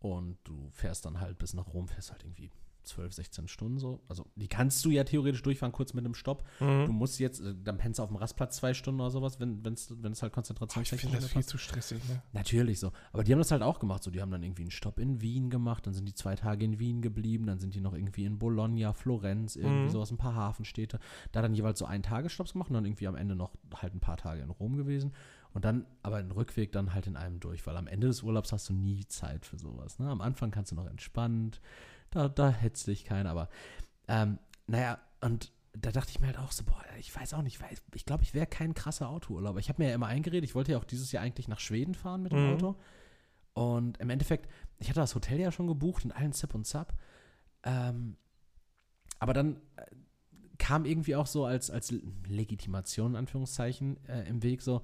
und du fährst dann halt bis nach Rom, fährst halt irgendwie 12, 16 Stunden so. Also die kannst du ja theoretisch durchfahren, kurz mit einem Stopp. Du Mhm. musst jetzt, äh, dann pennst du auf dem Rastplatz zwei Stunden oder sowas, wenn es wenn es halt Boah, ich konzentrationstechnisch finde das viel passt. zu stressig, ne? Natürlich so. Aber die haben das halt auch gemacht. So, die haben dann irgendwie einen Stopp in Wien gemacht, dann sind die zwei Tage in Wien geblieben, dann sind die noch irgendwie in Bologna, Florenz, irgendwie Mhm. sowas, ein paar Hafenstädte. Da dann jeweils so einen Tagesstopps gemacht und dann irgendwie am Ende noch halt ein paar Tage in Rom gewesen. Und dann aber den Rückweg dann halt in einem durch, weil am Ende des Urlaubs hast du nie Zeit für sowas. Ne? Am Anfang kannst du noch entspannt, da, da hetzt dich keiner, aber ähm, naja, und da dachte ich mir halt auch so, boah, ich weiß auch nicht, ich, weiß- ich glaube, ich wäre kein krasser Autourlauber. Ich habe mir ja immer eingeredet, ich wollte ja auch dieses Jahr eigentlich nach Schweden fahren mit dem Mhm. Auto. Und im Endeffekt, ich hatte das Hotel ja schon gebucht und allen Zip und Zap. Ähm, aber dann äh, kam irgendwie auch so als, als Legitimation, in Anführungszeichen, äh, im Weg so,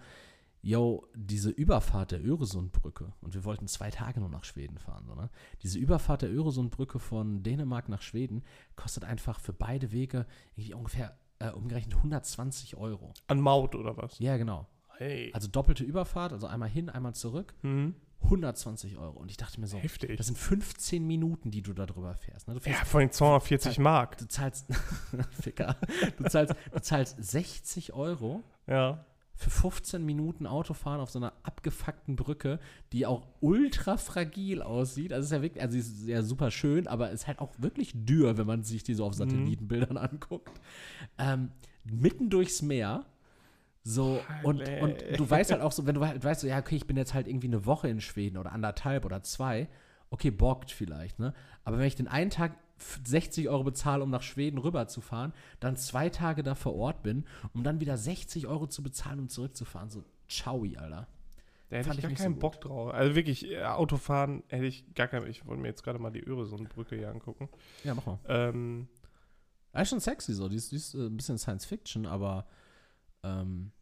yo, diese Überfahrt der Öresundbrücke, und wir wollten zwei Tage nur nach Schweden fahren, so, ne? Diese Überfahrt der Öresundbrücke von Dänemark nach Schweden kostet einfach für beide Wege irgendwie ungefähr äh, umgerechnet 120 Euro. An Maut oder was? Ja, genau. Hey. Also doppelte Überfahrt, also einmal hin, einmal zurück, Mhm. 120 Euro. Und ich dachte mir so, Heftig. das sind 15 Minuten, die du da drüber fährst. Ne? Du, Ja, fährst vor allem 240 Mark. du zahlst, Ficker, du zahlst, du zahlst 60 Euro Ja. Für 15 Minuten Autofahren auf so einer abgefuckten Brücke, die auch ultra fragil aussieht. Also es ist ja wirklich, also sie ist ja super schön, aber ist halt auch wirklich dürr, wenn man sich die so auf Satellitenbildern anguckt. Ähm, mitten durchs Meer. So, und, und du weißt halt auch so, wenn du halt weißt, so, ja, okay, ich bin jetzt halt irgendwie eine Woche in Schweden oder anderthalb oder zwei, okay, bockt vielleicht, ne? Aber wenn ich den einen Tag 60 Euro bezahle, um nach Schweden rüberzufahren, dann zwei Tage da vor Ort bin, um dann wieder 60 Euro zu bezahlen, um zurückzufahren, so, ciao, Alter. Da hätte Fand ich ich gar nicht keinen so Bock drauf. Also wirklich, äh, Autofahren hätte ich gar keinen. Ich wollte mir jetzt gerade mal die Öresundbrücke hier angucken. Ja, mach mal. Ähm, Ja, ist schon sexy so, die ist, die ist äh, ein bisschen Science Fiction, aber ähm,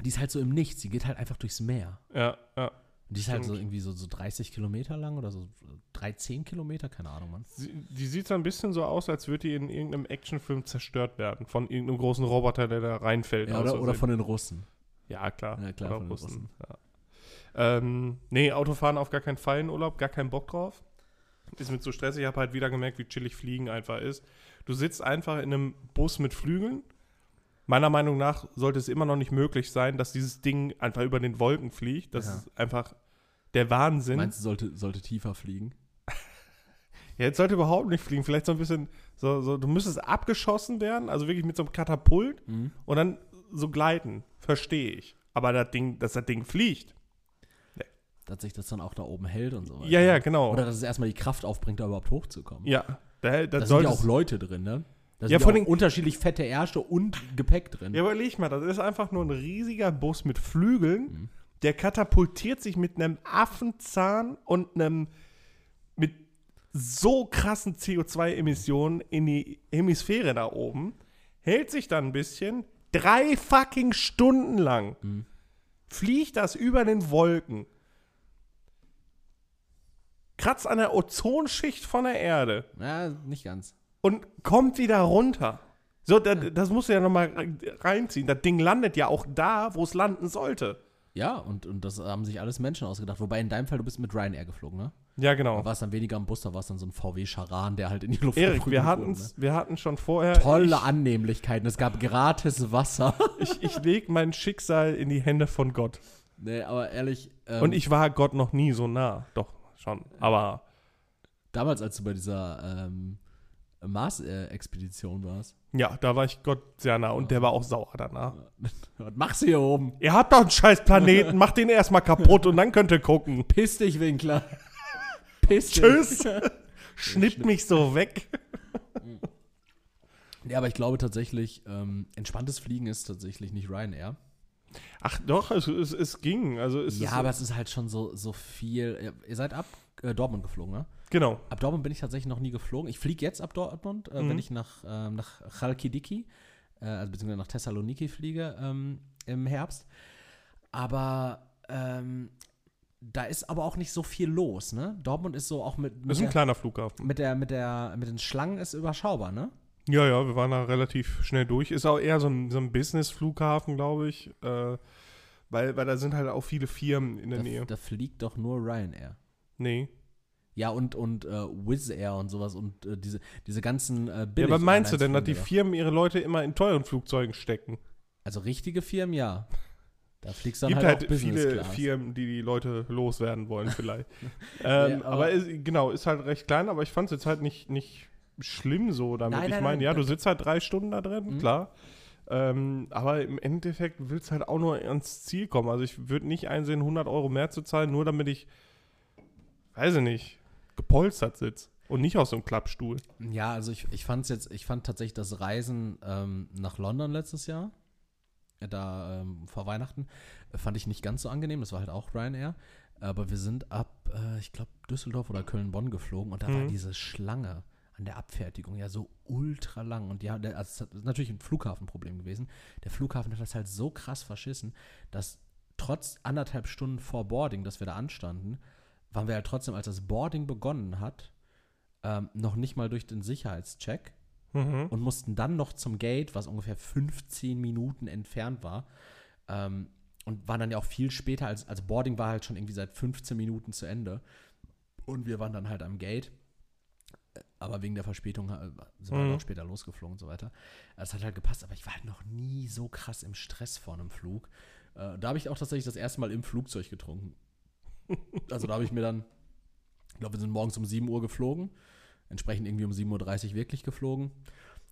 die ist halt so im Nichts, die geht halt einfach durchs Meer. ja, ja. Und die ist halt so irgendwie so, so 30 Kilometer lang oder so 13 Kilometer, keine Ahnung, Mann. Sie, die sieht so ein bisschen so aus, als würde die in irgendeinem Actionfilm zerstört werden. Von irgendeinem großen Roboter, der da reinfällt. Ja, oder, oder von den Russen. Ja, klar. Ja, klar, oder von den Russen. Ja. Ähm, nee, Autofahren auf gar keinen Fall in Urlaub, gar keinen Bock drauf. Ist mir zu stressig. Ich habe halt wieder gemerkt, wie chillig Fliegen einfach ist. Du sitzt einfach in einem Bus mit Flügeln. Meiner Meinung nach sollte es immer noch nicht möglich sein, dass dieses Ding einfach über den Wolken fliegt. Das Ja. ist einfach der Wahnsinn. Meinst du, sollte, sollte tiefer fliegen? Ja, jetzt sollte überhaupt nicht fliegen. Vielleicht so ein bisschen, so, so, du müsstest abgeschossen werden, also wirklich mit so einem Katapult Mhm. und dann so gleiten. Verstehe ich. Aber das Ding, dass das Ding fliegt. Dass sich das dann auch da oben hält und so weiter. Ja, ja, genau. Oder dass es erstmal die Kraft aufbringt, da überhaupt hochzukommen. ja, da, das da sind ja auch Leute drin, ne? Da Ja, sind ja allem- unterschiedlich fette Ärsche und Gepäck drin. Ja, überleg mal, das ist einfach nur ein riesiger Bus mit Flügeln. Mhm. Der katapultiert sich mit einem Affenzahn und einem mit so krassen CO2-Emissionen in die Hemisphäre da oben, hält sich dann ein bisschen, drei fucking Stunden lang Mhm. fliegt das über den Wolken, kratzt an der Ozonschicht von der Erde Ja, nicht ganz. Und kommt wieder runter. So, da, das musst du ja nochmal reinziehen. Das Ding landet ja auch da, wo es landen sollte. Ja, und, und das haben sich alles Menschen ausgedacht. Wobei in deinem Fall, du bist mit Ryanair geflogen, ne? Ja, Da genau. war es dann weniger am Bus, da war es dann so ein VW Charan, der halt in die Luft Erik, wir, wurde, hatten's, wir hatten schon vorher. ne? Tolle Annehmlichkeiten. Es gab gratis Wasser. Ich, ich, ich lege mein Schicksal in die Hände von Gott. nee, aber ehrlich. Ähm, Und ich war Gott noch nie so nah. Doch, schon. Aber Damals, als du bei dieser ähm, Mars-Expedition warst. ja, da war ich Gott sehr nah und der war auch sauer danach. Was machst du hier oben? Ihr habt doch einen scheiß Planeten, macht den erstmal kaputt und dann könnt ihr gucken. Piss dich, Winkler. Piss dich. Tschüss. Schnippt mich so weg. Ja, aber ich glaube tatsächlich, ähm, entspanntes Fliegen ist tatsächlich nicht Ryanair. Ach doch, es, es, es ging. Also es ja, aber es ist halt schon so, so viel. Ihr- Ihr seid ab äh, Dortmund geflogen, ne? Genau. Ab Dortmund bin ich tatsächlich noch nie geflogen. Ich fliege jetzt ab Dortmund, äh, Mhm. wenn ich nach, ähm, nach Chalkidiki, äh, also beziehungsweise nach Thessaloniki fliege ähm, im Herbst. Aber ähm, da ist aber auch nicht so viel los, ne? Dortmund ist so auch mit, Das mit, ist ein der, kleiner Flughafen. mit, der, mit, der, mit den Schlangen ist überschaubar, ne? Ja, ja, wir waren da relativ schnell durch. Ist auch eher so ein, so ein Business-Flughafen, glaube ich. Äh, weil, weil da sind halt auch viele Firmen in der Da, Nähe. da fliegt doch nur Ryanair. Nee. Ja, und, und äh, Wizz Air und sowas und äh, diese, diese ganzen äh, Ja, aber meinst du denn, dass die Firmen ihre Leute immer in teuren Flugzeugen stecken? Also richtige Firmen, ja. Da fliegst du dann gibt halt, halt, auch Business viele Class. Firmen, die die Leute loswerden wollen vielleicht. ähm, Ja, aber aber- ist, genau, ist halt recht klein, aber ich fand es jetzt halt nicht, nicht schlimm so damit. Nein, ich nein, meine, nein, ja, du sitzt halt drei Stunden da drin, Mhm. klar. Ähm, aber im Endeffekt willst halt auch nur ans Ziel kommen. Also ich würde nicht einsehen, 100 Euro mehr zu zahlen, nur damit ich, weiß ich nicht, gepolstert sitze. Und nicht aus so einem Klappstuhl. Ja, also ich, ich fand jetzt, ich fand tatsächlich das Reisen ähm, nach London letztes Jahr, äh, da ähm, vor Weihnachten, äh, fand ich nicht ganz so angenehm. Das war halt auch Ryanair. Aber wir sind ab, äh, ich glaube, Düsseldorf oder Köln-Bonn geflogen und da war Mhm. diese Schlange an der Abfertigung ja so ultra lang. Und ja, der, also es ist natürlich ein Flughafenproblem gewesen. Der Flughafen hat das halt so krass verschissen, dass trotz anderthalb Stunden vor Boarding, dass wir da anstanden, waren wir halt trotzdem, als das Boarding begonnen hat, ähm, noch nicht mal durch den Sicherheitscheck Mhm. und mussten dann noch zum Gate, was ungefähr 15 Minuten entfernt war. Ähm, und waren dann ja auch viel später, als, als Boarding war halt schon irgendwie seit 15 Minuten zu Ende. Und wir waren dann halt am Gate. Aber wegen der Verspätung äh, sind wir Mhm. noch später losgeflogen und so weiter. Es hat halt gepasst, aber ich war halt noch nie so krass im Stress vor einem Flug. Äh, da habe ich auch tatsächlich das erste Mal im Flugzeug getrunken. Also da habe ich mir dann, ich glaube, wir sind morgens um 7 Uhr geflogen, entsprechend irgendwie um 7.30 Uhr wirklich geflogen.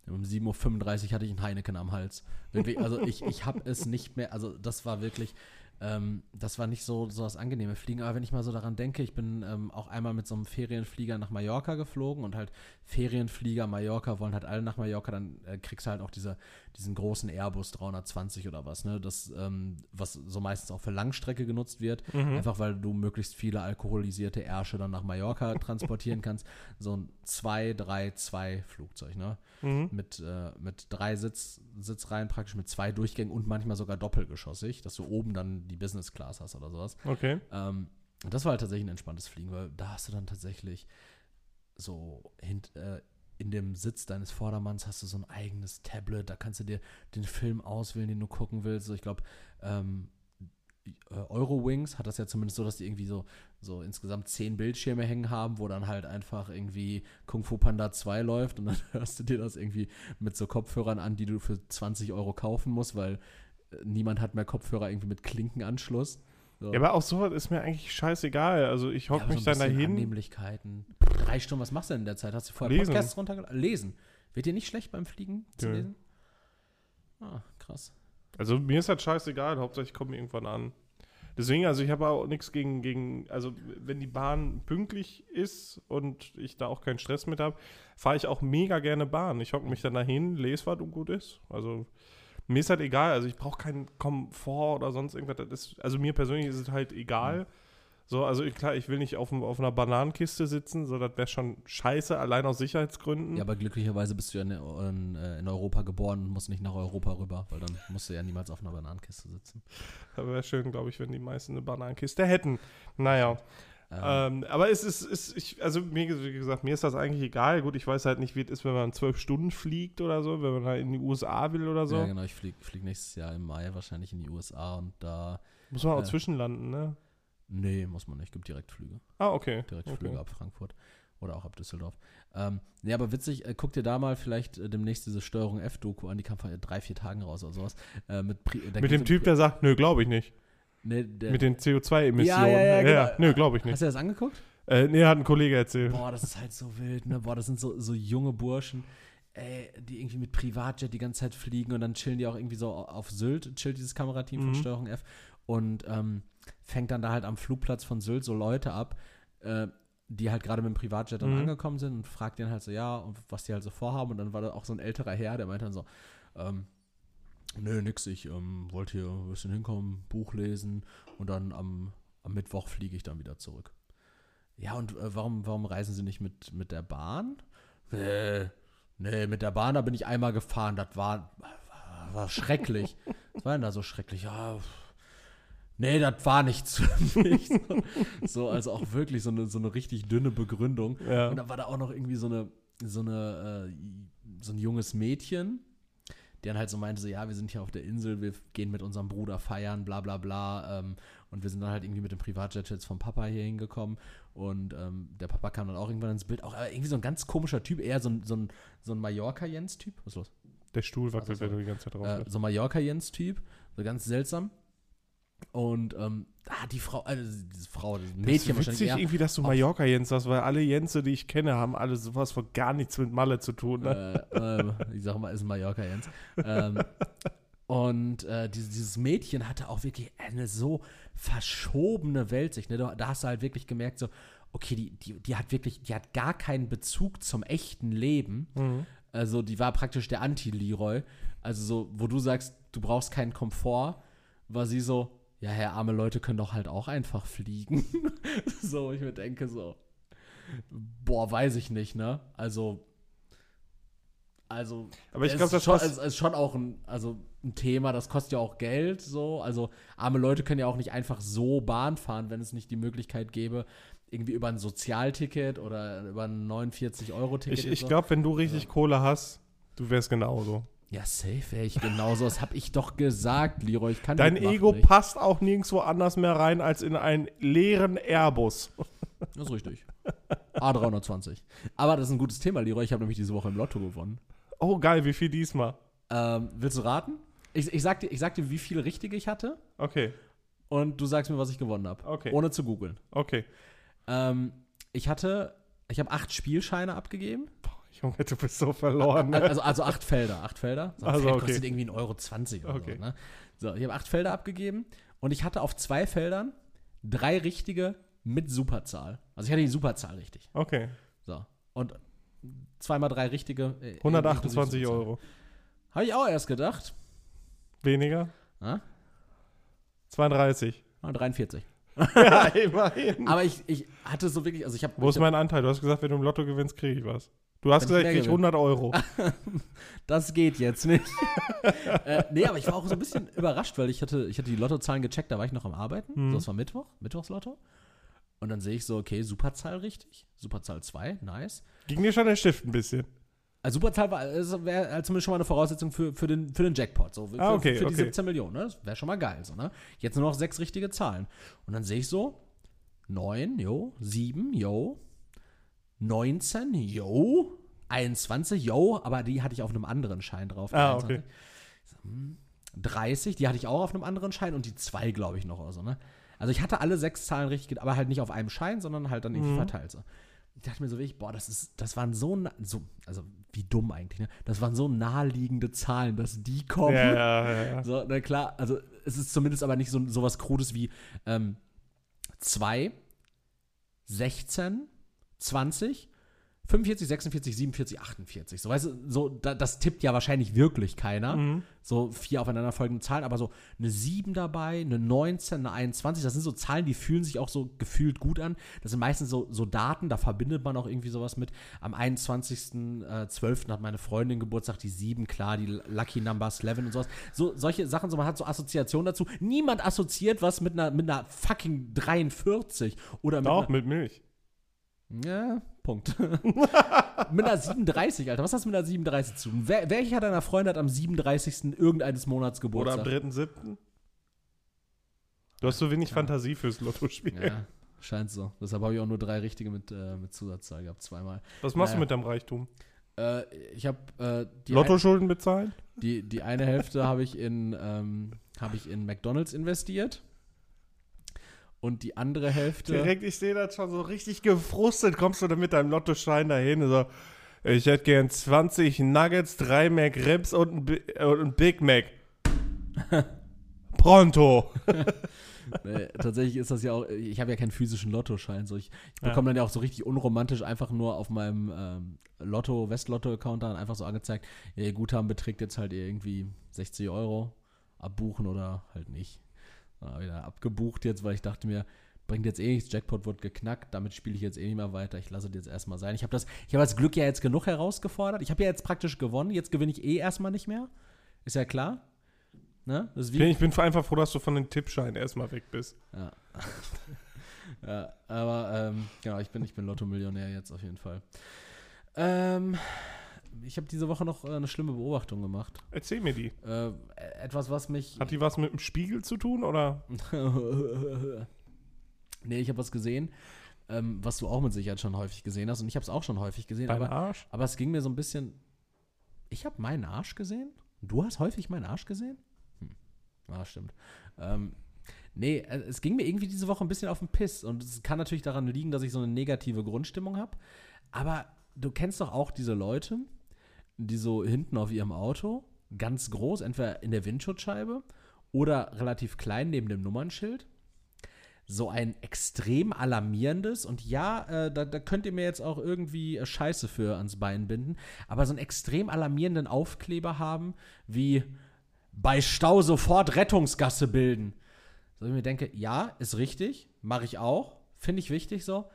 Um 7.35 Uhr hatte ich einen Heineken am Hals. Wirklich, also ich, ich habe es nicht mehr, also das war wirklich, ähm, das war nicht so, so das angenehme Fliegen. Aber wenn ich mal so daran denke, ich bin ähm, auch einmal mit so einem Ferienflieger nach Mallorca geflogen und halt Ferienflieger Mallorca wollen halt alle nach Mallorca, dann äh, kriegst du halt auch diese, diesen großen Airbus 320 oder was, ne? Das, ähm, was so meistens auch für Langstrecke genutzt wird. Mhm. Einfach weil du möglichst viele alkoholisierte Ärsche dann nach Mallorca transportieren kannst. So ein 2-3-2 Flugzeug, ne? Mhm. Mit, äh, mit drei Sitz, Sitzreihen praktisch, mit zwei Durchgängen und manchmal sogar doppelgeschossig, dass du oben dann die Business Class hast oder sowas. Okay. Ähm, und das war halt tatsächlich ein entspanntes Fliegen, weil da hast du dann tatsächlich so hint, äh, in dem Sitz deines Vordermanns hast du so ein eigenes Tablet, da kannst du dir den Film auswählen, den du gucken willst. So, ich glaube, ähm, äh, Eurowings hat das ja zumindest so, dass die irgendwie so, so insgesamt zehn Bildschirme hängen haben, wo dann halt einfach irgendwie Kung Fu Panda 2 läuft und dann hörst du dir das irgendwie mit so Kopfhörern an, die du für 20 Euro kaufen musst, weil äh, niemand hat mehr Kopfhörer irgendwie mit Klinkenanschluss. So. Ja, aber auch sowas ist mir eigentlich scheißegal. Also ich Ja, hocke aber mich so dann dahin. Annehmlichkeiten. Drei Stunden, was machst du denn in der Zeit? Hast du vorher Lesen. Podcasts runtergeladen? Lesen. Wird dir nicht schlecht beim Fliegen zu Nö. lesen? Ah, krass. Also mir ist halt scheißegal, Hauptsache ich komme irgendwann an. Deswegen, also ich habe auch nichts gegen, gegen, also wenn die Bahn pünktlich ist und ich da auch keinen Stress mit habe, fahre ich auch mega gerne Bahn. Ich hocke mich dann dahin, lese was und gut ist. Also mir ist halt egal, also ich brauche keinen Komfort oder sonst irgendwas. Ist, also mir persönlich ist es halt egal. So, also ich, klar, ich will nicht auf, auf einer Bananenkiste sitzen, so das wäre schon scheiße, allein aus Sicherheitsgründen. Ja, aber glücklicherweise bist du ja in, in, äh, in Europa geboren und musst nicht nach Europa rüber, weil dann musst du ja niemals auf einer Bananenkiste sitzen. Das wäre schön, glaube ich, wenn die meisten eine Bananenkiste hätten. Naja. Ähm, Ähm, aber es ist, ist ich, also mir, wie gesagt, mir ist das eigentlich egal. Gut, ich weiß halt nicht, wie es ist, wenn man zwölf Stunden fliegt oder so, wenn man halt in die USA will oder so. Ja, genau. Ich fliege flieg nächstes Jahr im Mai wahrscheinlich in die USA und da. Muss man auch Äh. zwischenlanden, ne? Nee, muss man nicht. Gibt Direktflüge. Ah, okay. Direktflüge okay. ab Frankfurt oder auch ab Düsseldorf. Ähm, nee, aber witzig, äh, guck dir da mal vielleicht äh, demnächst diese Steuerung F-Doku an, die kam vor drei, vier Tagen raus oder sowas. Äh, mit Pri- Mit dem Typ, der sagt, nö, glaube ich nicht. Nee, Mit den CO2-Emissionen. Ja, ja, ja, genau. nö, glaube ich nicht. Hast du das angeguckt? Äh, nee, hat ein Kollege erzählt. Boah, das ist halt so wild, ne? Boah, das sind so, so junge Burschen, ey, die irgendwie mit Privatjet die ganze Zeit fliegen und dann chillen die auch irgendwie so auf Sylt, chillt dieses Kamerateam von Mhm. Steuerung F und ähm, fängt dann da halt am Flugplatz von Sylt so Leute ab, äh, die halt gerade mit dem Privatjet dann Mhm. angekommen sind und fragt den halt so, ja, und was die halt so vorhaben und dann war da auch so ein älterer Herr, der meinte dann so, ähm, Nö, nix. Ich ähm, wollte hier ein bisschen hinkommen, Buch lesen und dann am, am Mittwoch fliege ich dann wieder zurück. Ja, und äh, warum, warum reisen Sie nicht mit, mit der Bahn? Äh, nee, mit der Bahn, da bin ich einmal gefahren. Das war, war schrecklich. Was war denn da so schrecklich? Ja, nee, das war nichts für mich. So, so, also auch wirklich so eine, so eine richtig dünne Begründung. Ja. Und dann war da auch noch irgendwie so eine, so eine, äh, so ein junges Mädchen, der dann halt so meinte, so, ja, wir sind hier auf der Insel, wir gehen mit unserem Bruder feiern, bla bla bla. Ähm, und wir sind dann halt irgendwie mit dem Privatjet jetzt vom Papa hier hingekommen. Und ähm, der Papa kam dann auch irgendwann ins Bild. Auch irgendwie so ein ganz komischer Typ, eher so ein, so ein, so ein Mallorca-Jens-Typ. Was ist los? Der Stuhl wackelt, Also so- wenn du die ganze Zeit drauf Äh, so ein Mallorca-Jens-Typ. So ganz seltsam. Und ähm, ah, die Frau, also diese Frau, das Das Mädchen ist wahrscheinlich witzig irgendwie, dass du auf- Mallorca-Jens hast, weil alle Jense, die ich kenne, haben alle sowas von gar nichts mit Malle zu tun. Ne? äh, äh, ich sag mal, ist ein Mallorca Jens. Ähm, und äh, dieses, dieses Mädchen hatte auch wirklich eine so verschobene Weltsicht. Ne? Da, da hast du halt wirklich gemerkt, so, okay, die, die, die hat wirklich, die hat gar keinen Bezug zum echten Leben. Mhm. Also die war praktisch der Anti-Leroy. Also so, wo du sagst, du brauchst keinen Komfort, war sie so, ja, Herr, arme Leute können doch halt auch einfach fliegen. so, ich mir denke so, boah, weiß ich nicht, ne? Also, also, Aber ich es glaube, ist das schon, es ist schon auch ein, also ein Thema, das kostet ja auch Geld, so. Also, arme Leute können ja auch nicht einfach so Bahn fahren, wenn es nicht die Möglichkeit gäbe, irgendwie über ein Sozialticket oder über ein 49-Euro-Ticket. Ich, ich so. glaube, wenn du richtig Kohle hast, du wärst genauso. Ja, safe wäre ich genauso. Das habe ich doch gesagt, Leroy. Ich kann Dein Ego nicht. passt auch nirgendwo anders mehr rein als in einen leeren Airbus. Das ist richtig. A320. Aber das ist ein gutes Thema, Leroy. Ich habe nämlich diese Woche im Lotto gewonnen. Oh, geil, wie viel diesmal? Ähm, willst du raten? Ich, ich, sag dir, ich sag dir, wie viele richtige ich hatte Okay, und du sagst mir, was ich gewonnen habe. Okay. Ohne zu googeln. okay. Ähm, ich hatte, ich habe acht Spielscheine abgegeben. Junge, du bist so verloren. Ne? Also, also acht Felder, acht Felder. So ein Also, Feld okay. kostet irgendwie 1,20 Euro 20 oder Okay. so. Ne? So, ich habe acht Felder abgegeben und ich hatte auf zwei Feldern drei richtige mit Superzahl. Also ich hatte die Superzahl richtig. Okay, So. Und zweimal drei richtige. äh, 128 inklusive Euro. Habe ich auch erst gedacht. Weniger? Ah, 32. ah, 43. ja, immerhin. Aber ich, ich hatte so wirklich, also ich habe. Wo ist mein Anteil? Du hast gesagt, wenn du im Lotto gewinnst, kriege ich was. Du hast gesagt, ich mehr krieg gewinne. 100 Euro. Das geht jetzt nicht. äh, nee, aber ich war auch so ein bisschen überrascht, weil ich hatte, ich hatte die Lottozahlen gecheckt, da war ich noch am Arbeiten. Mhm. So, das war Mittwoch, Mittwochslotto. Und dann sehe ich so, okay, Superzahl richtig. Superzahl 2, nice. Ging dir schon der Stift ein bisschen. Also Superzahl wäre halt zumindest schon mal eine Voraussetzung für, für, den, für den Jackpot. So, für, Ah, okay, für die okay. 17 Millionen. Ne? Das wäre schon mal geil. So, ne? Jetzt nur noch sechs richtige Zahlen. Und dann sehe ich so, 9, jo, 7, jo, 19, jo, 21, jo, aber die hatte ich auf einem anderen Schein drauf. Ah, 21. okay. So, hm, 30, die hatte ich auch auf einem anderen Schein und die 2, glaube ich, noch. Also, ne? also ich hatte alle sechs Zahlen richtig, aber halt nicht auf einem Schein, sondern halt dann irgendwie Mhm. verteilt. So. Ich dachte mir so wirklich, boah, das ist, das waren so, so, also wie dumm eigentlich, ne? Das waren so naheliegende Zahlen, dass die kommen. Ja, ja, ja, ja. So, na klar, also es ist zumindest aber nicht so sowas Krudes wie ähm, 2, 16, 20, 45, 46, 47, 48. So, weißt du, so, da, das tippt ja wahrscheinlich wirklich keiner. Mhm. So vier aufeinanderfolgende Zahlen, aber so eine 7 dabei, eine 19, eine 21, das sind so Zahlen, die fühlen sich auch so gefühlt gut an. Das sind meistens so, so Daten, da verbindet man auch irgendwie sowas mit. Am 21.12. hat meine Freundin Geburtstag, die 7, klar, die Lucky Number 11 und sowas. So, solche Sachen, so man hat so Assoziationen dazu. Niemand assoziiert was mit einer, mit einer fucking 43 oder mit Doch, einer, mit Milch. Ja, Punkt. mit einer 37, Alter. Was hast du mit einer 37 zu tun? Wer, welcher deiner Freunde hat am 37. irgendeines Monats Oder Geburtstag? am 3.7. Du hast so wenig Ja. Fantasie fürs Lottospiel. Ja, scheint so. Deshalb habe ich auch nur drei richtige mit, äh, mit Zusatzzahl gehabt, zweimal. Was machst Naja. du mit deinem Reichtum? Äh, ich habe äh, die, Lottoschulden bezahlen? ein, die, die eine Hälfte habe ich in ähm, habe ich in McDonalds investiert und die andere Hälfte Direkt, ich sehe das schon so richtig gefrustet. Kommst du dann mit deinem Lottoschein dahin? So, ich hätte gern 20 Nuggets, 3 McRibs und ein, äh, und ein Big Mac. Pronto. Nee, tatsächlich ist das ja auch, ich habe ja keinen physischen Lottoschein. So ich, ich bekomme dann ja auch so richtig unromantisch einfach nur auf meinem ähm, Lotto, Westlotto-Account dann einfach so angezeigt, ja, ihr Guthaben beträgt jetzt halt irgendwie 60 Euro, abbuchen oder halt nicht. Dann wieder abgebucht jetzt, weil ich dachte mir, bringt jetzt eh nichts, Jackpot wird geknackt, damit spiele ich jetzt eh nicht mehr weiter, ich lasse das jetzt erstmal sein. Ich habe das, ich habe das Glück ja jetzt genug herausgefordert. Ich habe ja jetzt praktisch gewonnen, jetzt gewinne ich eh erstmal nicht mehr. Ist ja klar. Ne? Ich bin einfach froh, dass du von den Tippscheinen erstmal weg bist. Ja. ja, aber ähm, genau, ich bin, ich bin Lotto-Millionär jetzt auf jeden Fall. Ähm, ich habe diese Woche noch äh, eine schlimme Beobachtung gemacht. Erzähl mir die. Äh, etwas, was mich. Hat die was mit dem Spiegel zu tun oder? nee, ich habe was gesehen, ähm, was du auch mit Sicherheit schon häufig gesehen hast. Und ich habe es auch schon häufig gesehen. Dein Aber, Arsch? aber es ging mir so ein bisschen. Ich habe meinen Arsch gesehen? Du hast häufig meinen Arsch gesehen? Hm. Ah, stimmt. Ähm, nee, äh, es ging mir irgendwie diese Woche ein bisschen auf den Piss. Und es kann natürlich daran liegen, dass ich so eine negative Grundstimmung habe. Aber du kennst doch auch diese Leute, die so hinten auf ihrem Auto, ganz groß, entweder in der Windschutzscheibe oder relativ klein neben dem Nummernschild, so ein extrem alarmierendes und ja, äh, da, da könnt ihr mir jetzt auch irgendwie äh, Scheiße für ans Bein binden, aber so einen extrem alarmierenden Aufkleber haben, wie bei Stau sofort Rettungsgasse bilden. So ich mir denke, ja, ist richtig, mache ich auch, finde ich wichtig so,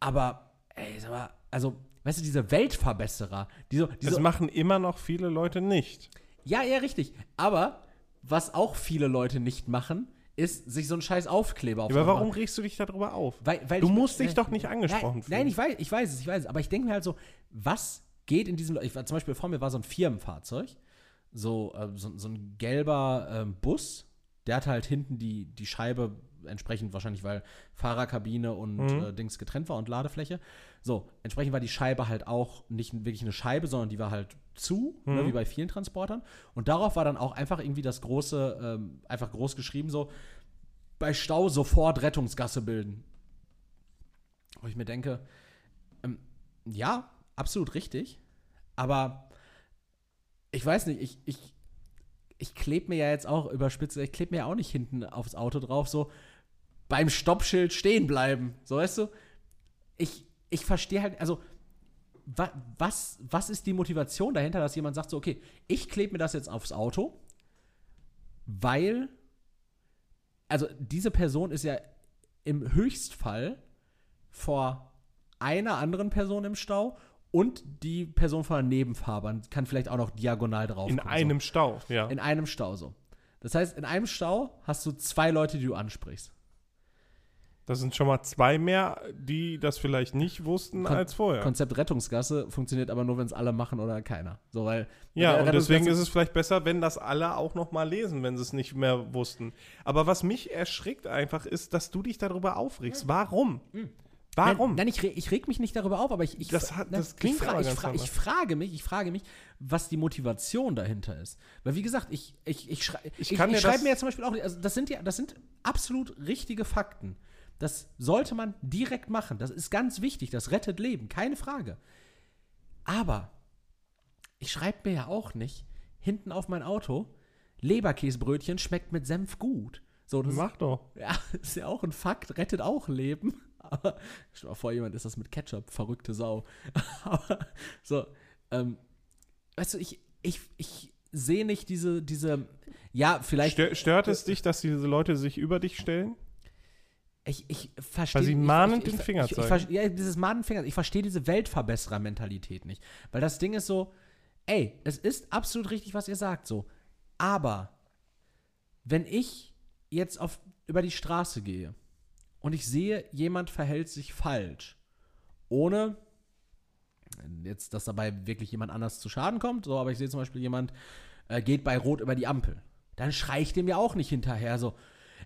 aber, ey, sag mal, also, weißt du, diese Weltverbesserer, die so, die Das so machen immer noch viele Leute nicht. ja, ja, richtig. Aber was auch viele Leute nicht machen, ist sich so einen scheiß Aufkleber auf Aber warum regst du dich darüber auf? Weil, weil Du ich- musst dich äh, doch nicht angesprochen nein, fühlen. Nein, ich weiß, ich weiß es, ich weiß es. Aber ich denke mir halt so, was geht in diesem. Ich war zum Beispiel vor mir war so ein Firmenfahrzeug, so, äh, so, so ein gelber ähm, Bus, der hat halt hinten die, die Scheibe entsprechend wahrscheinlich, weil Fahrerkabine und Mhm. äh, Dings getrennt war und Ladefläche. So, entsprechend war die Scheibe halt auch nicht wirklich eine Scheibe, sondern die war halt zu, ne, Mhm. wie bei vielen Transportern. Und darauf war dann auch einfach irgendwie das große, ähm, einfach groß geschrieben, so, bei Stau sofort Rettungsgasse bilden. Wo ich mir denke, ähm, ja, absolut richtig, aber ich weiß nicht, ich, ich, ich klebe mir ja jetzt auch überspitzt, ich klebe mir ja auch nicht hinten aufs Auto drauf, so beim Stoppschild stehen bleiben. So weißt du, ich, ich verstehe halt, also wa, was, was ist die Motivation dahinter, dass jemand sagt, so, okay, ich klebe mir das jetzt aufs Auto, weil, also diese Person ist ja im Höchstfall vor einer anderen Person im Stau und die Person von der Nebenfahrbahn kann vielleicht auch noch diagonal drauf. In kommen, einem Stau, ja. so. in einem Stau so. Das heißt, in einem Stau hast du zwei Leute, die du ansprichst. Das sind schon mal zwei mehr, die das vielleicht nicht wussten Kon- als vorher. Konzept Rettungsgasse funktioniert aber nur, wenn es alle machen oder keiner. So, weil Ja, und deswegen ist es vielleicht besser, wenn das alle auch noch mal lesen, wenn sie es nicht mehr wussten. Aber was mich erschrickt einfach, ist, dass du dich darüber aufregst. Warum? Warum? Nein, nein ich, re ich reg mich nicht darüber auf, aber ich, ich, Das hat- na, das ich, fra ich, fra ich frage mich, ich frage mich, was die Motivation dahinter ist. Weil wie gesagt, ich, ich, ich, schrei Ich ich, ich, schreibe mir jetzt zum Beispiel auch, also das sind ja, das sind absolut richtige Fakten. Das sollte man direkt machen. Das ist ganz wichtig. Das rettet Leben, keine Frage. Aber ich schreibe mir ja auch nicht hinten auf mein Auto, Leberkäsebrötchen schmeckt mit Senf gut. So, das, Mach doch. ja, ist ja auch ein Fakt, rettet auch Leben. Aber stell mal vor, jemand ist das mit Ketchup, verrückte Sau. Aber so, ähm, weißt du, ich, ich, ich sehe nicht diese, diese, ja, vielleicht, Stör, stört es dich, dass diese Leute sich über dich stellen? Ich, ich verstehe. Weil sie mahnend den Finger ich, Ja, dieses mahnenden Finger, ich verstehe diese Weltverbesserer-Mentalität nicht. Weil das Ding ist so, ey, es ist absolut richtig, was ihr sagt, so. Aber, wenn ich jetzt auf, über die Straße gehe und ich sehe, jemand verhält sich falsch, ohne jetzt, dass dabei wirklich jemand anders zu Schaden kommt, so, aber ich sehe zum Beispiel, jemand äh, geht bei Rot über die Ampel, dann schreie ich dem ja auch nicht hinterher so,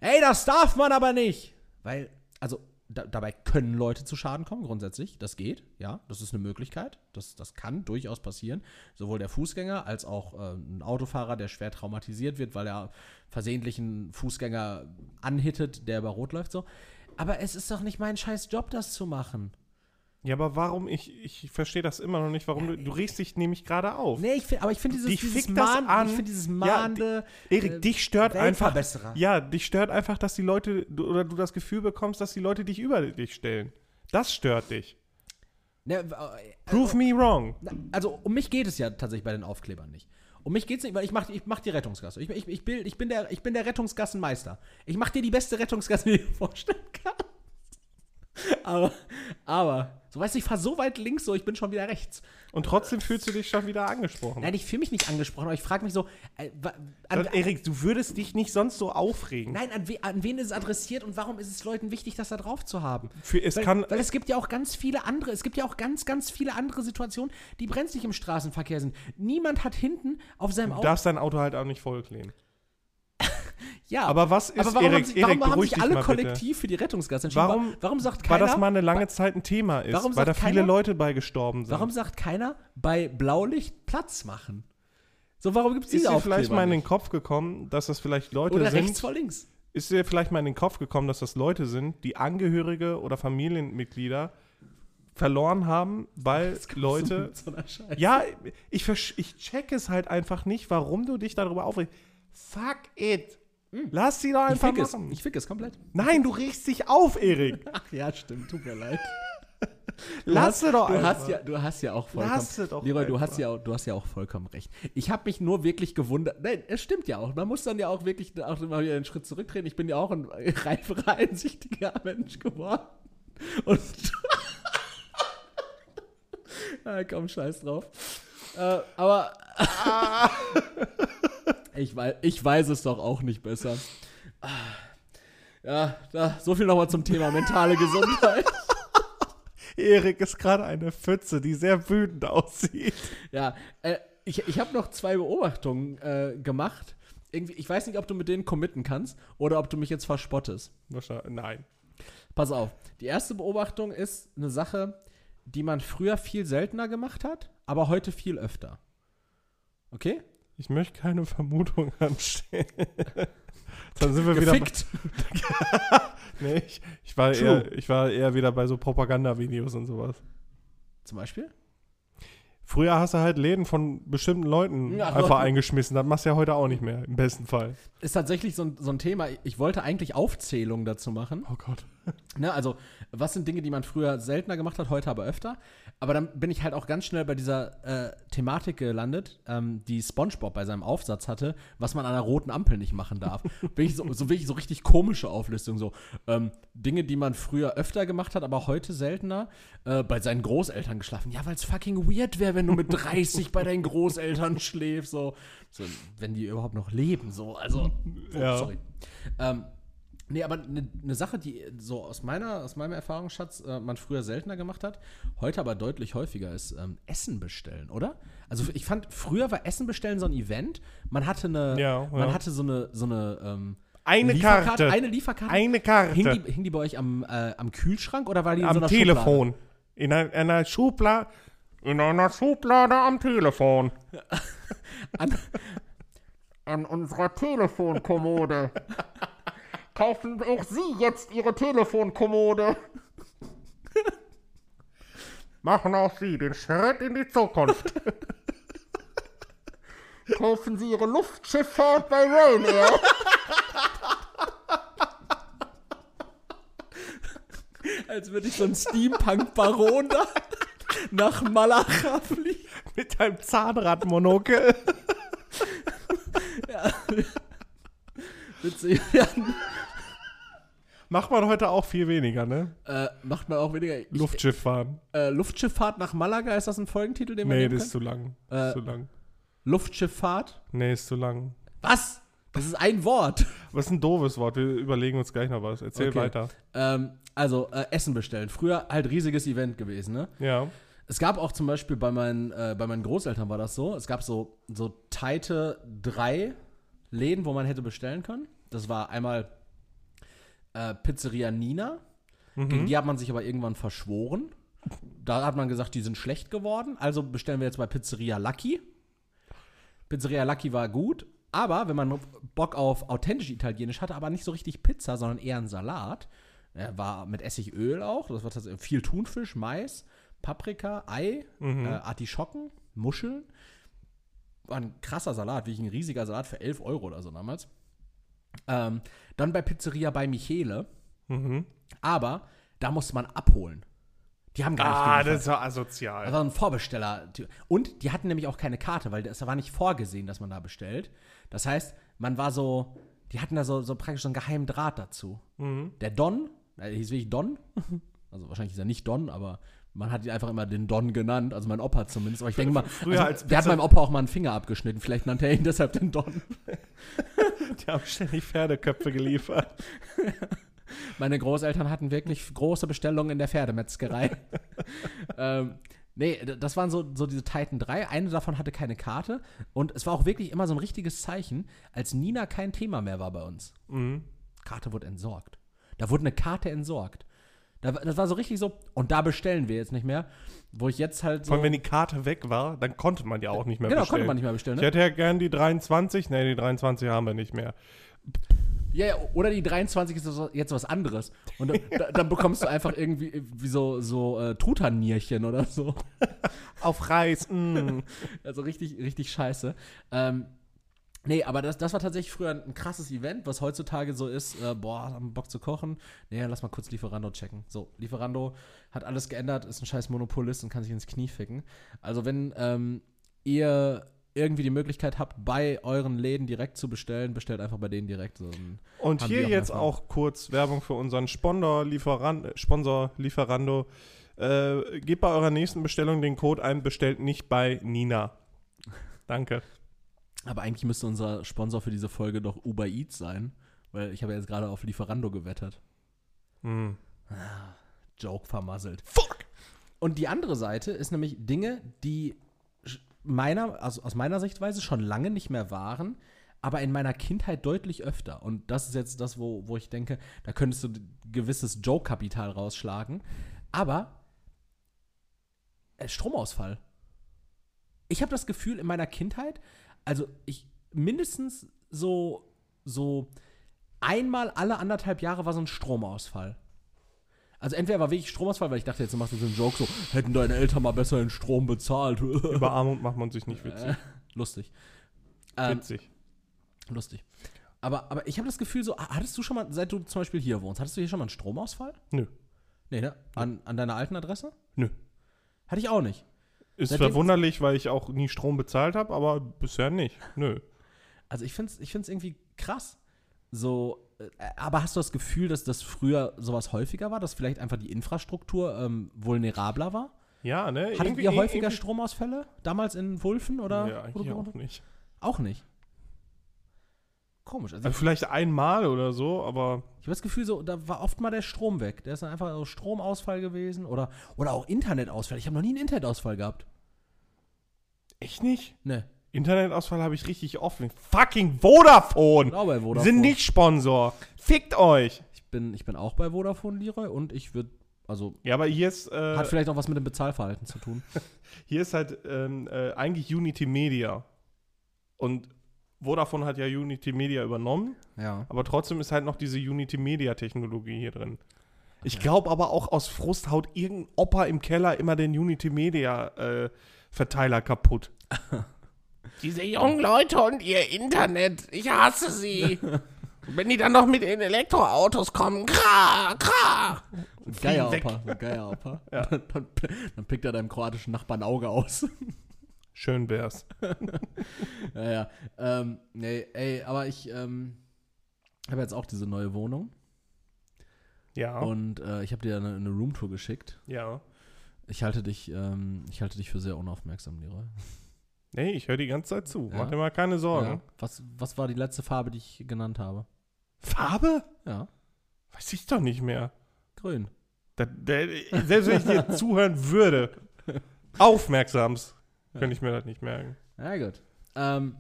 ey, das darf man aber nicht. Weil, also, da, dabei können Leute zu Schaden kommen, grundsätzlich. Das geht, ja, das ist eine Möglichkeit. Das, das kann durchaus passieren. Sowohl der Fußgänger als auch äh, ein Autofahrer, der schwer traumatisiert wird, weil er versehentlich einen Fußgänger anhittet, der über Rot läuft, so. Aber es ist doch nicht mein scheiß Job, das zu machen. Ja, aber warum? Ich, ich verstehe das immer noch nicht. Warum du, du regst dich nämlich gerade auf. Nee, ich find, aber ich finde dieses, Dich dieses, Mahn, an. ich find dieses Ja, mahnende Erik, äh, dich stört einfach. Ja, dich stört einfach, dass die Leute du, oder du das Gefühl bekommst, dass die Leute dich über dich stellen. Das stört dich. Ne, äh, Prove me wrong. Also um mich geht es ja tatsächlich bei den Aufklebern nicht. Um mich geht es nicht, weil ich mache ich mach die Rettungsgasse. Ich, ich, ich, bin, ich, bin der, ich bin der Rettungsgassenmeister. Ich mache dir die beste Rettungsgasse, die du dir vorstellen kannst. Aber, aber, so weißt du, ich fahre so weit links, so ich bin schon wieder rechts. Und trotzdem fühlst du dich schon wieder angesprochen. Nein, ich fühle mich nicht angesprochen, aber ich frage mich so, äh, an, Erik, du würdest dich nicht sonst so aufregen. nein, an, we, an wen ist es adressiert und warum ist es Leuten wichtig, das da drauf zu haben? Für, es Weil, kann, weil es gibt ja auch ganz viele andere, es gibt ja auch ganz, ganz viele andere Situationen, die brenzlig im Straßenverkehr sind. Niemand hat hinten auf seinem du Auto. darfst dein Auto halt auch nicht vollkleben. Ja, Aber was ist, aber warum Erik, haben sich, warum Erik, haben sich alle kollektiv für die Rettungsgasse entschieden? Warum- Wa- warum sagt Weil keiner, das mal eine lange Zeit ein Thema ist. warum weil da viele keiner- Leute bei gestorben sind. warum sagt keiner bei Blaulicht Platz machen? So, warum gibt es ist diese dir vielleicht mal in den? Kopf gekommen, dass das vielleicht Leute Oder sind. rechts vor links? Ist dir vielleicht mal in den Kopf gekommen, dass das Leute sind, die Angehörige oder Familienmitglieder verloren haben, weil Leute. So. Ja, ich, ich check es halt einfach nicht, warum du dich darüber aufregst. Fuck it. Lass sie doch Hm. Ich einfach fick es. machen. Ich fick es komplett. Nein, du regst dich auf, Erik. Ach ja, stimmt. Tut mir leid. Lass sie doch du einfach. hast ja, du hast ja auch vollkommen. Lass sie doch Leroy, du einfach. hast ja, auch- du hast ja auch vollkommen recht. Ich habe mich nur wirklich gewundert. Nein, es stimmt ja auch. Man muss dann ja auch wirklich auch immer wieder einen Schritt zurücktreten. Ich bin ja auch ein reiferer, einsichtiger Mensch geworden. Und ah, komm, scheiß drauf. Äh, aber ich, weiß, ich weiß es doch auch nicht besser. Ja, da, so viel nochmal zum Thema mentale Gesundheit. Erik ist gerade eine Pfütze, die sehr wütend aussieht. Ja, äh, ich, ich habe noch zwei Beobachtungen äh, gemacht. Irgendwie, ich weiß nicht, ob du mit denen committen kannst oder ob du mich jetzt verspottest. Wahrscheinlich- Nein. Pass auf. Die erste Beobachtung ist eine Sache, die man früher viel seltener gemacht hat, aber heute viel öfter. Okay? Ich möchte keine Vermutung anstellen. Dann sind wir wieder. Gefickt. Nee, ich, ich, war True. eher, ich war eher wieder bei so Propagandavideos und sowas. Zum Beispiel? Früher hast du halt Läden von bestimmten Leuten Ja. einfach eingeschmissen. Das machst du ja heute auch nicht mehr, im besten Fall. Ist tatsächlich so ein, so ein Thema. Ich wollte eigentlich Aufzählungen dazu machen. Oh Gott. Ne, also, was sind Dinge, die man früher seltener gemacht hat, heute aber öfter? Aber dann bin ich halt auch ganz schnell bei dieser äh, Thematik gelandet, ähm, die SpongeBob bei seinem Aufsatz hatte, was man an einer roten Ampel nicht machen darf. bin ich so, so wirklich so richtig komische Auflistung. So ähm, Dinge, die man früher öfter gemacht hat, aber heute seltener. Äh, bei seinen Großeltern geschlafen. Ja, weil es fucking weird wäre, wenn du mit 30 bei deinen Großeltern schläfst. So. so, wenn die überhaupt noch leben. So, also, Ja. sorry. Ähm, Nee, aber eine ne Sache, die so aus meiner, aus meinem Erfahrungsschatz äh, man früher seltener gemacht hat, heute aber deutlich häufiger ist ähm, Essen bestellen, oder? Also ich fand, früher war Essen bestellen so ein Event. Man hatte eine, Ja, man ja. hatte so eine, so eine ähm, Eine Lieferkarte, Karte. eine Lieferkarte. Eine Karte. hing, die, hing die bei euch am, äh, am Kühlschrank oder war die in so am einer Telefon. In einer, einer Schublade. In einer Schublade am Telefon. An, an unserer Telefonkommode. Kaufen auch Sie jetzt Ihre Telefonkommode. Machen auch Sie den Schritt in die Zukunft. Kaufen Sie Ihre Luftschifffahrt bei Ryanair. als würde ich so ein Steampunk-Baron da nach Malacha fliegen. Mit deinem Zahnradmonokel. Witzig. Ja, Macht man heute auch viel weniger, ne? äh, macht man auch weniger. Ich, Luftschiff fahren. Äh, Luftschifffahrt nach Malaga, ist das ein Folgentitel, den wir Nee, das ist zu lang. Äh, ist zu lang. Luftschifffahrt? Nee, ist zu lang. Was? Das ist ein Wort. Was ist ein doofes Wort? Wir überlegen uns gleich noch was. Erzähl Okay. weiter. Ähm, also, äh, Essen bestellen. Früher halt riesiges Event gewesen, ne? Ja. Es gab auch zum Beispiel bei meinen, äh, bei meinen Großeltern war das so. Es gab so, so tighte drei Läden, wo man hätte bestellen können. Das war einmal äh, Pizzeria Nina. Gegen die hat man sich aber irgendwann verschworen. Da hat man gesagt, die sind schlecht geworden. Also bestellen wir jetzt bei Pizzeria Lucky. Pizzeria Lucky war gut. Aber wenn man Bock auf authentisch Italienisch hatte, aber nicht so richtig Pizza, sondern eher einen Salat, Er war mit Essigöl auch. Das war tatsächlich viel Thunfisch, Mais, Paprika, Ei, Mhm. äh, Artischocken, Muscheln. War ein krasser Salat, wirklich ein riesiger Salat für 11 Euro oder so damals. Ähm, dann bei Pizzeria bei Michele. Mhm. Aber da musste man abholen. Die haben gar nicht Ah, geliefert. das war asozial. Das war ein Vorbesteller. Und die hatten nämlich auch keine Karte, weil das war nicht vorgesehen, dass man da bestellt. Das heißt, man war so, die hatten da so, so praktisch so einen geheimen Draht dazu. Mhm. Der Don, er hieß wirklich Don, also wahrscheinlich ist er nicht Don, aber man hat ihn einfach immer den Don genannt, also mein Opa zumindest. Aber ich denke mal, Früher also, als der hat meinem Opa auch mal einen Finger abgeschnitten. Vielleicht nannte er ihn deshalb den Don. Die haben ständig Pferdeköpfe geliefert. Meine Großeltern hatten wirklich große Bestellungen in der Pferdemetzgerei. ähm, nee, das waren so, so diese Titan 3. Eine davon hatte keine Karte. Und es war auch wirklich immer so ein richtiges Zeichen, als Nina kein Thema mehr war bei uns. Mhm. Karte wurde entsorgt. Da wurde eine Karte entsorgt. Da, das war so richtig so, und da bestellen wir jetzt nicht mehr. Wo ich jetzt halt so. Vor allem, wenn die Karte weg war, dann konnte man ja auch nicht mehr genau, bestellen. konnte man nicht mehr bestellen. Ich Ne? hätte ja gern die 23. Nee, die 23 haben wir nicht mehr. Ja, ja, oder die 23 ist jetzt was anderes. Und dann, da, dann bekommst du einfach irgendwie wie so, so äh, Truternierchen oder so. Auf Reis. mm. Also richtig, richtig scheiße. Ähm, nee, aber das, das war tatsächlich früher ein krasses Event, was heutzutage so ist, äh, boah, haben Bock zu kochen. Nee, lass mal kurz Lieferando checken. So, Lieferando hat alles geändert, ist ein scheiß Monopolist und kann sich ins Knie ficken. Also wenn ähm, ihr irgendwie die Möglichkeit habt, bei euren Läden direkt zu bestellen, bestellt einfach bei denen direkt. So Und hier auch jetzt auch kurz Werbung für unseren Sponsor, Lieferan Sponsor Lieferando. Äh, gebt bei eurer nächsten Bestellung den Code ein, bestellt nicht bei Nina. Danke. Aber eigentlich müsste unser Sponsor für diese Folge doch Uber Eats sein, weil ich habe ja jetzt gerade auf Lieferando gewettet. Hm. Joke vermasselt. Fuck! Und die andere Seite ist nämlich Dinge, die meiner, also aus meiner Sichtweise schon lange nicht mehr waren, aber in meiner Kindheit deutlich öfter. Und das ist jetzt das, wo, wo ich denke, da könntest du gewisses Joke-Kapital rausschlagen. Aber äh, Stromausfall. Ich habe das Gefühl, in meiner Kindheit, also ich mindestens so, so einmal alle anderthalb Jahre war so ein Stromausfall. Also entweder war wirklich Stromausfall, weil ich dachte, jetzt machst du so einen Joke, so, hätten deine Eltern mal besser den Strom bezahlt. Über Armut macht man sich nicht Äh, witzig. lustig. Ähm, witzig. lustig. Aber, aber ich habe das Gefühl, so, hattest du schon mal, seit du zum Beispiel hier wohnst, hattest du hier schon mal einen Stromausfall? Nö. Nee, ne? An, an deiner alten Adresse? Nö. Hatte ich auch nicht. Ist Seitdem- verwunderlich, weil ich auch nie Strom bezahlt habe, aber bisher nicht. Nö. Also ich finde es ich find's irgendwie krass. So, äh, aber hast du das Gefühl, dass das früher sowas häufiger war, dass vielleicht einfach die Infrastruktur ähm, vulnerabler war? Ja, ne? Hattet Irgendwie- ihr häufiger irgendwie- Stromausfälle damals in Wulfen oder? Ja, eigentlich gewohnt auch nicht. Auch nicht. Komisch. Also Also vielleicht einmal oder so, aber Ich habe das Gefühl, so, da war oft mal der Strom weg. Der ist dann einfach so Stromausfall gewesen oder, oder auch Internetausfall. Ich habe noch nie einen Internetausfall gehabt. echt nicht. Ne. Internetausfall habe ich richtig oft. Fucking Vodafone! Auch bei Wir Vodafone. sind nicht Sponsor. Fickt euch! Ich bin, ich bin auch bei Vodafone, Leroy, und ich würde, also, Ja, aber hier ist, äh, hat vielleicht auch was mit dem Bezahlverhalten zu tun. hier ist halt ähm, äh, eigentlich Unity Media. Und Vodafone hat ja Unity Media übernommen, ja. aber trotzdem ist halt noch diese Unity Media Technologie hier drin. Ich glaube aber auch aus Frust haut irgendein Opa im Keller immer den Unity Media äh, Verteiler kaputt. Diese jungen Leute und ihr Internet, ich hasse sie. Wenn die dann noch mit den Elektroautos kommen, kra, kra. Geier weg. Opa, so ein Geier Opa. Ja. Dann, dann pickt er deinem kroatischen Nachbarn ein Auge aus. Schön wär's. ja, ja. Ähm, nee, ey, aber ich ähm, habe jetzt auch diese neue Wohnung Ja. und äh, ich habe dir eine, eine Roomtour geschickt. ja. Ich halte dich, ähm, ich halte dich für sehr unaufmerksam, Leroy. Nee, ich höre die ganze Zeit zu. Ja. Mach dir mal keine Sorgen. Ja. Was, was war die letzte Farbe, die ich genannt habe? Farbe? Ja, Weiß ich doch nicht mehr. grün. Da, da, selbst wenn ich dir zuhören würde, aufmerksams, könnte ich mir das nicht merken. Ja, gut. Ähm,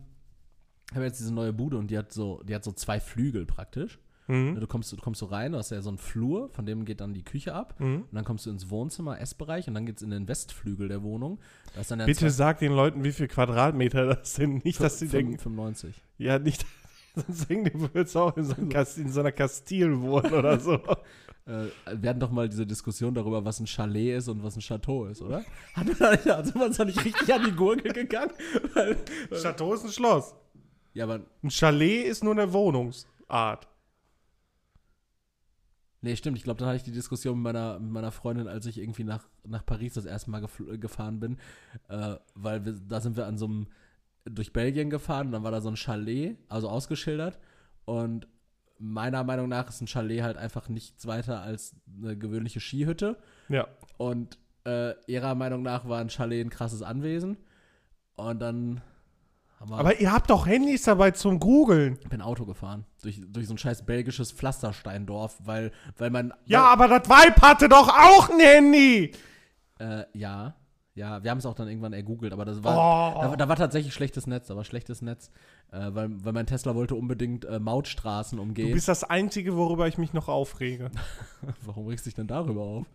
ich habe jetzt diese neue Bude und die hat so, die hat so zwei Flügel praktisch. Mhm. Du kommst, du kommst so rein, du hast ja so einen Flur, von dem geht dann die Küche ab. Mhm. Und dann kommst du ins Wohnzimmer, Essbereich und dann geht's in den Westflügel der Wohnung. Der Bitte sag den Leuten, wie viel Quadratmeter das sind. Nicht, dass sie denken, 95. ja, nicht, sonst denken die, du würdest auch in so, einem Kas- in so einer Kastil wohnen oder so. Äh, wir hatten doch mal diese Diskussion darüber, was ein Chalet ist und was ein Chateau ist, oder? Hat uns da nicht richtig an die Gurke gegangen? Weil, Chateau ist ein Schloss. ja, aber Ein Chalet ist nur eine Wohnungsart. Nee, stimmt. Ich glaube, da hatte ich die Diskussion mit meiner, mit meiner Freundin, als ich irgendwie nach, nach Paris das erste Mal gefl- gefahren bin. Äh, weil wir, da sind wir an so einem, durch Belgien gefahren und dann war da so ein Chalet, also ausgeschildert. Und meiner Meinung nach ist ein Chalet halt einfach nichts weiter als eine gewöhnliche Skihütte. Ja. Und äh, ihrer Meinung nach war ein Chalet ein krasses Anwesen. Und dann haben wir Aber ihr habt doch Handys dabei zum Googeln. ich bin Auto gefahren. Durch, durch so ein scheiß belgisches Pflastersteindorf, weil, weil man. Ja, aber das Weib hatte doch auch ein Handy. Äh, ja. Ja, wir haben es auch dann irgendwann ergoogelt, aber das war, Oh. da, da war tatsächlich schlechtes Netz, da war schlechtes Netz, äh, weil, weil mein Tesla wollte unbedingt äh, Mautstraßen Du umgehen. bist das Einzige, worüber ich mich noch aufrege. Warum regst du dich denn darüber auf?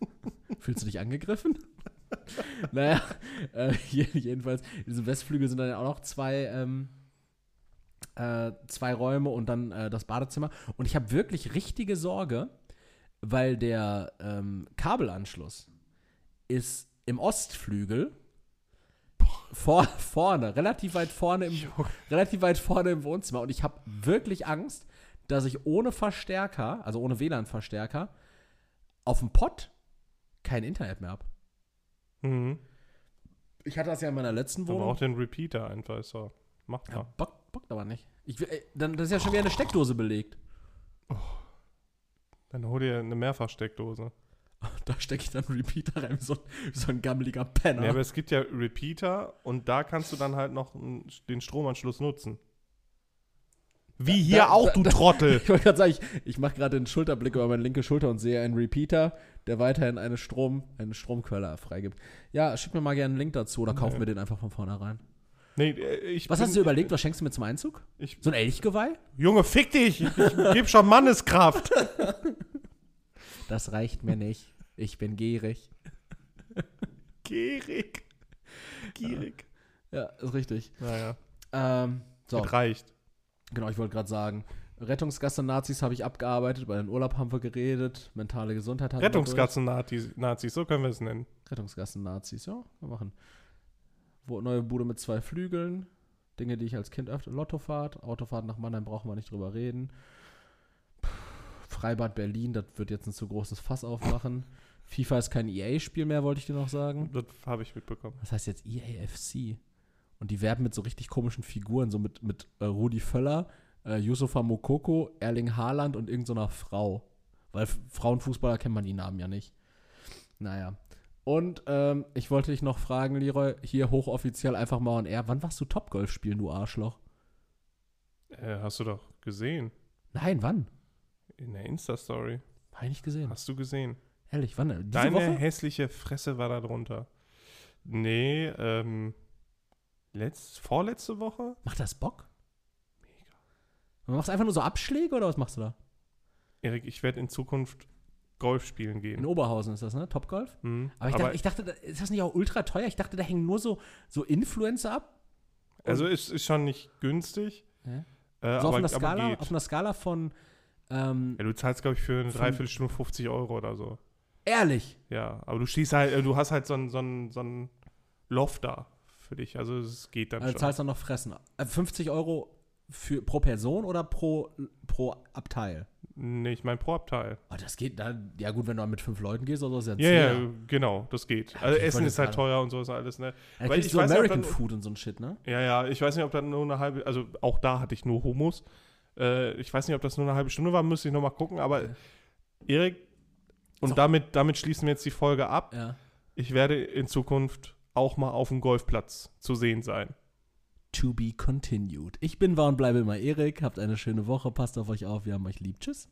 Fühlst du dich angegriffen? naja, äh, je- jedenfalls, in diesem Westflügel sind dann auch noch zwei, ähm, äh, zwei Räume und dann äh, das Badezimmer. Und ich habe wirklich richtige Sorge, weil der ähm, Kabelanschluss ist im Ostflügel vor, vorne, relativ weit vorne im, relativ weit vorne im Wohnzimmer. Und ich habe wirklich Angst, dass ich ohne Verstärker, also ohne WLAN-Verstärker, auf dem Pott kein Internet mehr habe. Mhm. Ich hatte das ja in meiner letzten Aber Wohnung. auch den Repeater einfach ist so. Mach Ja, mal. Bock, bockt aber nicht. Ich, ey, dann, das ist ja schon wieder eine Steckdose belegt. Dann hol dir eine Mehrfachsteckdose. Da stecke ich dann einen Repeater rein, wie so, wie so ein gammeliger Penner. Ja, aber es gibt ja Repeater und da kannst du dann halt noch den Stromanschluss nutzen. Wie hier da- auch, da- du da- Trottel. ich wollte gerade sagen, ich, ich mache gerade den Schulterblick über meine linke Schulter und sehe einen Repeater, der weiterhin eine Strom, eine Stromquelle freigibt. Ja, schick mir mal gerne einen Link dazu oder kauf Nee. mir den einfach von vornherein. Nee, äh, ich Was bin, hast du überlegt? Was schenkst du mir zum Einzug? Ich, So ein Elchgeweih? Junge, fick dich! Ich, ich geb schon Manneskraft. Das reicht mir nicht. Ich bin gierig. Gierig. Gierig. Ja, ist richtig. Naja, Ähm, so, das reicht. genau, ich wollte gerade sagen. Rettungsgasse-Nazis habe ich abgearbeitet, bei den Urlaub haben wir geredet, mentale Gesundheit durch. Rettungsgassen-Nazis, Nazis, so können wir es nennen. Rettungsgassen-Nazis, ja, wir machen. Wo, neue Bude mit zwei Flügeln. Dinge, die ich als Kind öfter. Lottofahrt, Autofahrt nach Mannheim brauchen wir nicht drüber reden. Freibad Berlin, das wird jetzt ein zu großes Fass aufmachen. FIFA ist kein EA-Spiel mehr, wollte ich dir noch sagen. Das habe ich mitbekommen. Das heißt jetzt EAFC. Und die werben mit so richtig komischen Figuren, so mit, mit äh, Rudi Völler, äh, Yusufa Mokoko, Erling Haaland und irgendeiner Frau. Weil Frauenfußballer kennt man die Namen ja nicht. Naja. Und ähm, ich wollte dich noch fragen, Leroy, hier hochoffiziell einfach mal on air. Wann warst du Topgolf spielen, du Arschloch? Äh, hast du doch gesehen. Nein, wann? In der Insta-Story. Hab ich nicht gesehen. Hast du gesehen. Ehrlich, wann? Diese Deine Woche? hässliche Fresse war da drunter. Nee, ähm, letzt, vorletzte Woche? Macht das Bock? Mega. Machst du einfach nur so Abschläge oder was machst du da? Erik, ich werde in Zukunft Golf spielen In gehen. Oberhausen ist das, ne? Topgolf? Mhm. Aber ich Aber dachte, ich dachte, da- ist das nicht auch ultra teuer? Ich dachte, da hängen nur so, so Influencer ab. also ist, ist schon nicht günstig. Ja. Äh, So aber, auf, einer Skala, auf einer Skala von ähm, Ja, du zahlst, glaube ich, für eine Dreiviertelstunde 50 Euro oder so. ehrlich. Ja, aber du schießt halt, äh, du hast halt so ein, so ein, so ein Loft da für dich. Also es geht dann Also schon. zahlst dann noch Fressen. Äh, 50 Euro für, pro Person oder pro, pro Abteil? Nee, ich meine pro Abteil. Oh, das geht dann. Ja, gut, wenn du mit fünf Leuten gehst oder so, ist Ja, ja, ja, genau, das geht. Ja, Also Essen ist halt teuer und so ist alles, ne? Dann weil ich so weiß nicht, American dann- Food und so ein Shit, ne? Ja, ja, ich weiß nicht, ob dann nur eine halbe, also auch da hatte ich nur Hummus. Äh, ich weiß nicht, ob das nur eine halbe Stunde war, müsste ich nochmal gucken, aber Okay. Erik, und damit, damit schließen wir jetzt die Folge ab. Ja. Ich werde in Zukunft auch mal auf dem Golfplatz zu sehen sein. To be continued. Ich bin war und bleibe immer Erik. Habt eine schöne Woche. Passt auf euch auf. Wir haben euch lieb. Tschüss.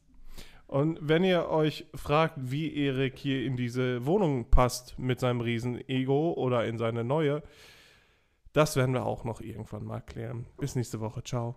Und wenn ihr euch fragt, wie Erik hier in diese Wohnung passt mit seinem riesen Ego oder in seine neue, das werden wir auch noch irgendwann mal klären. Bis nächste Woche. Ciao.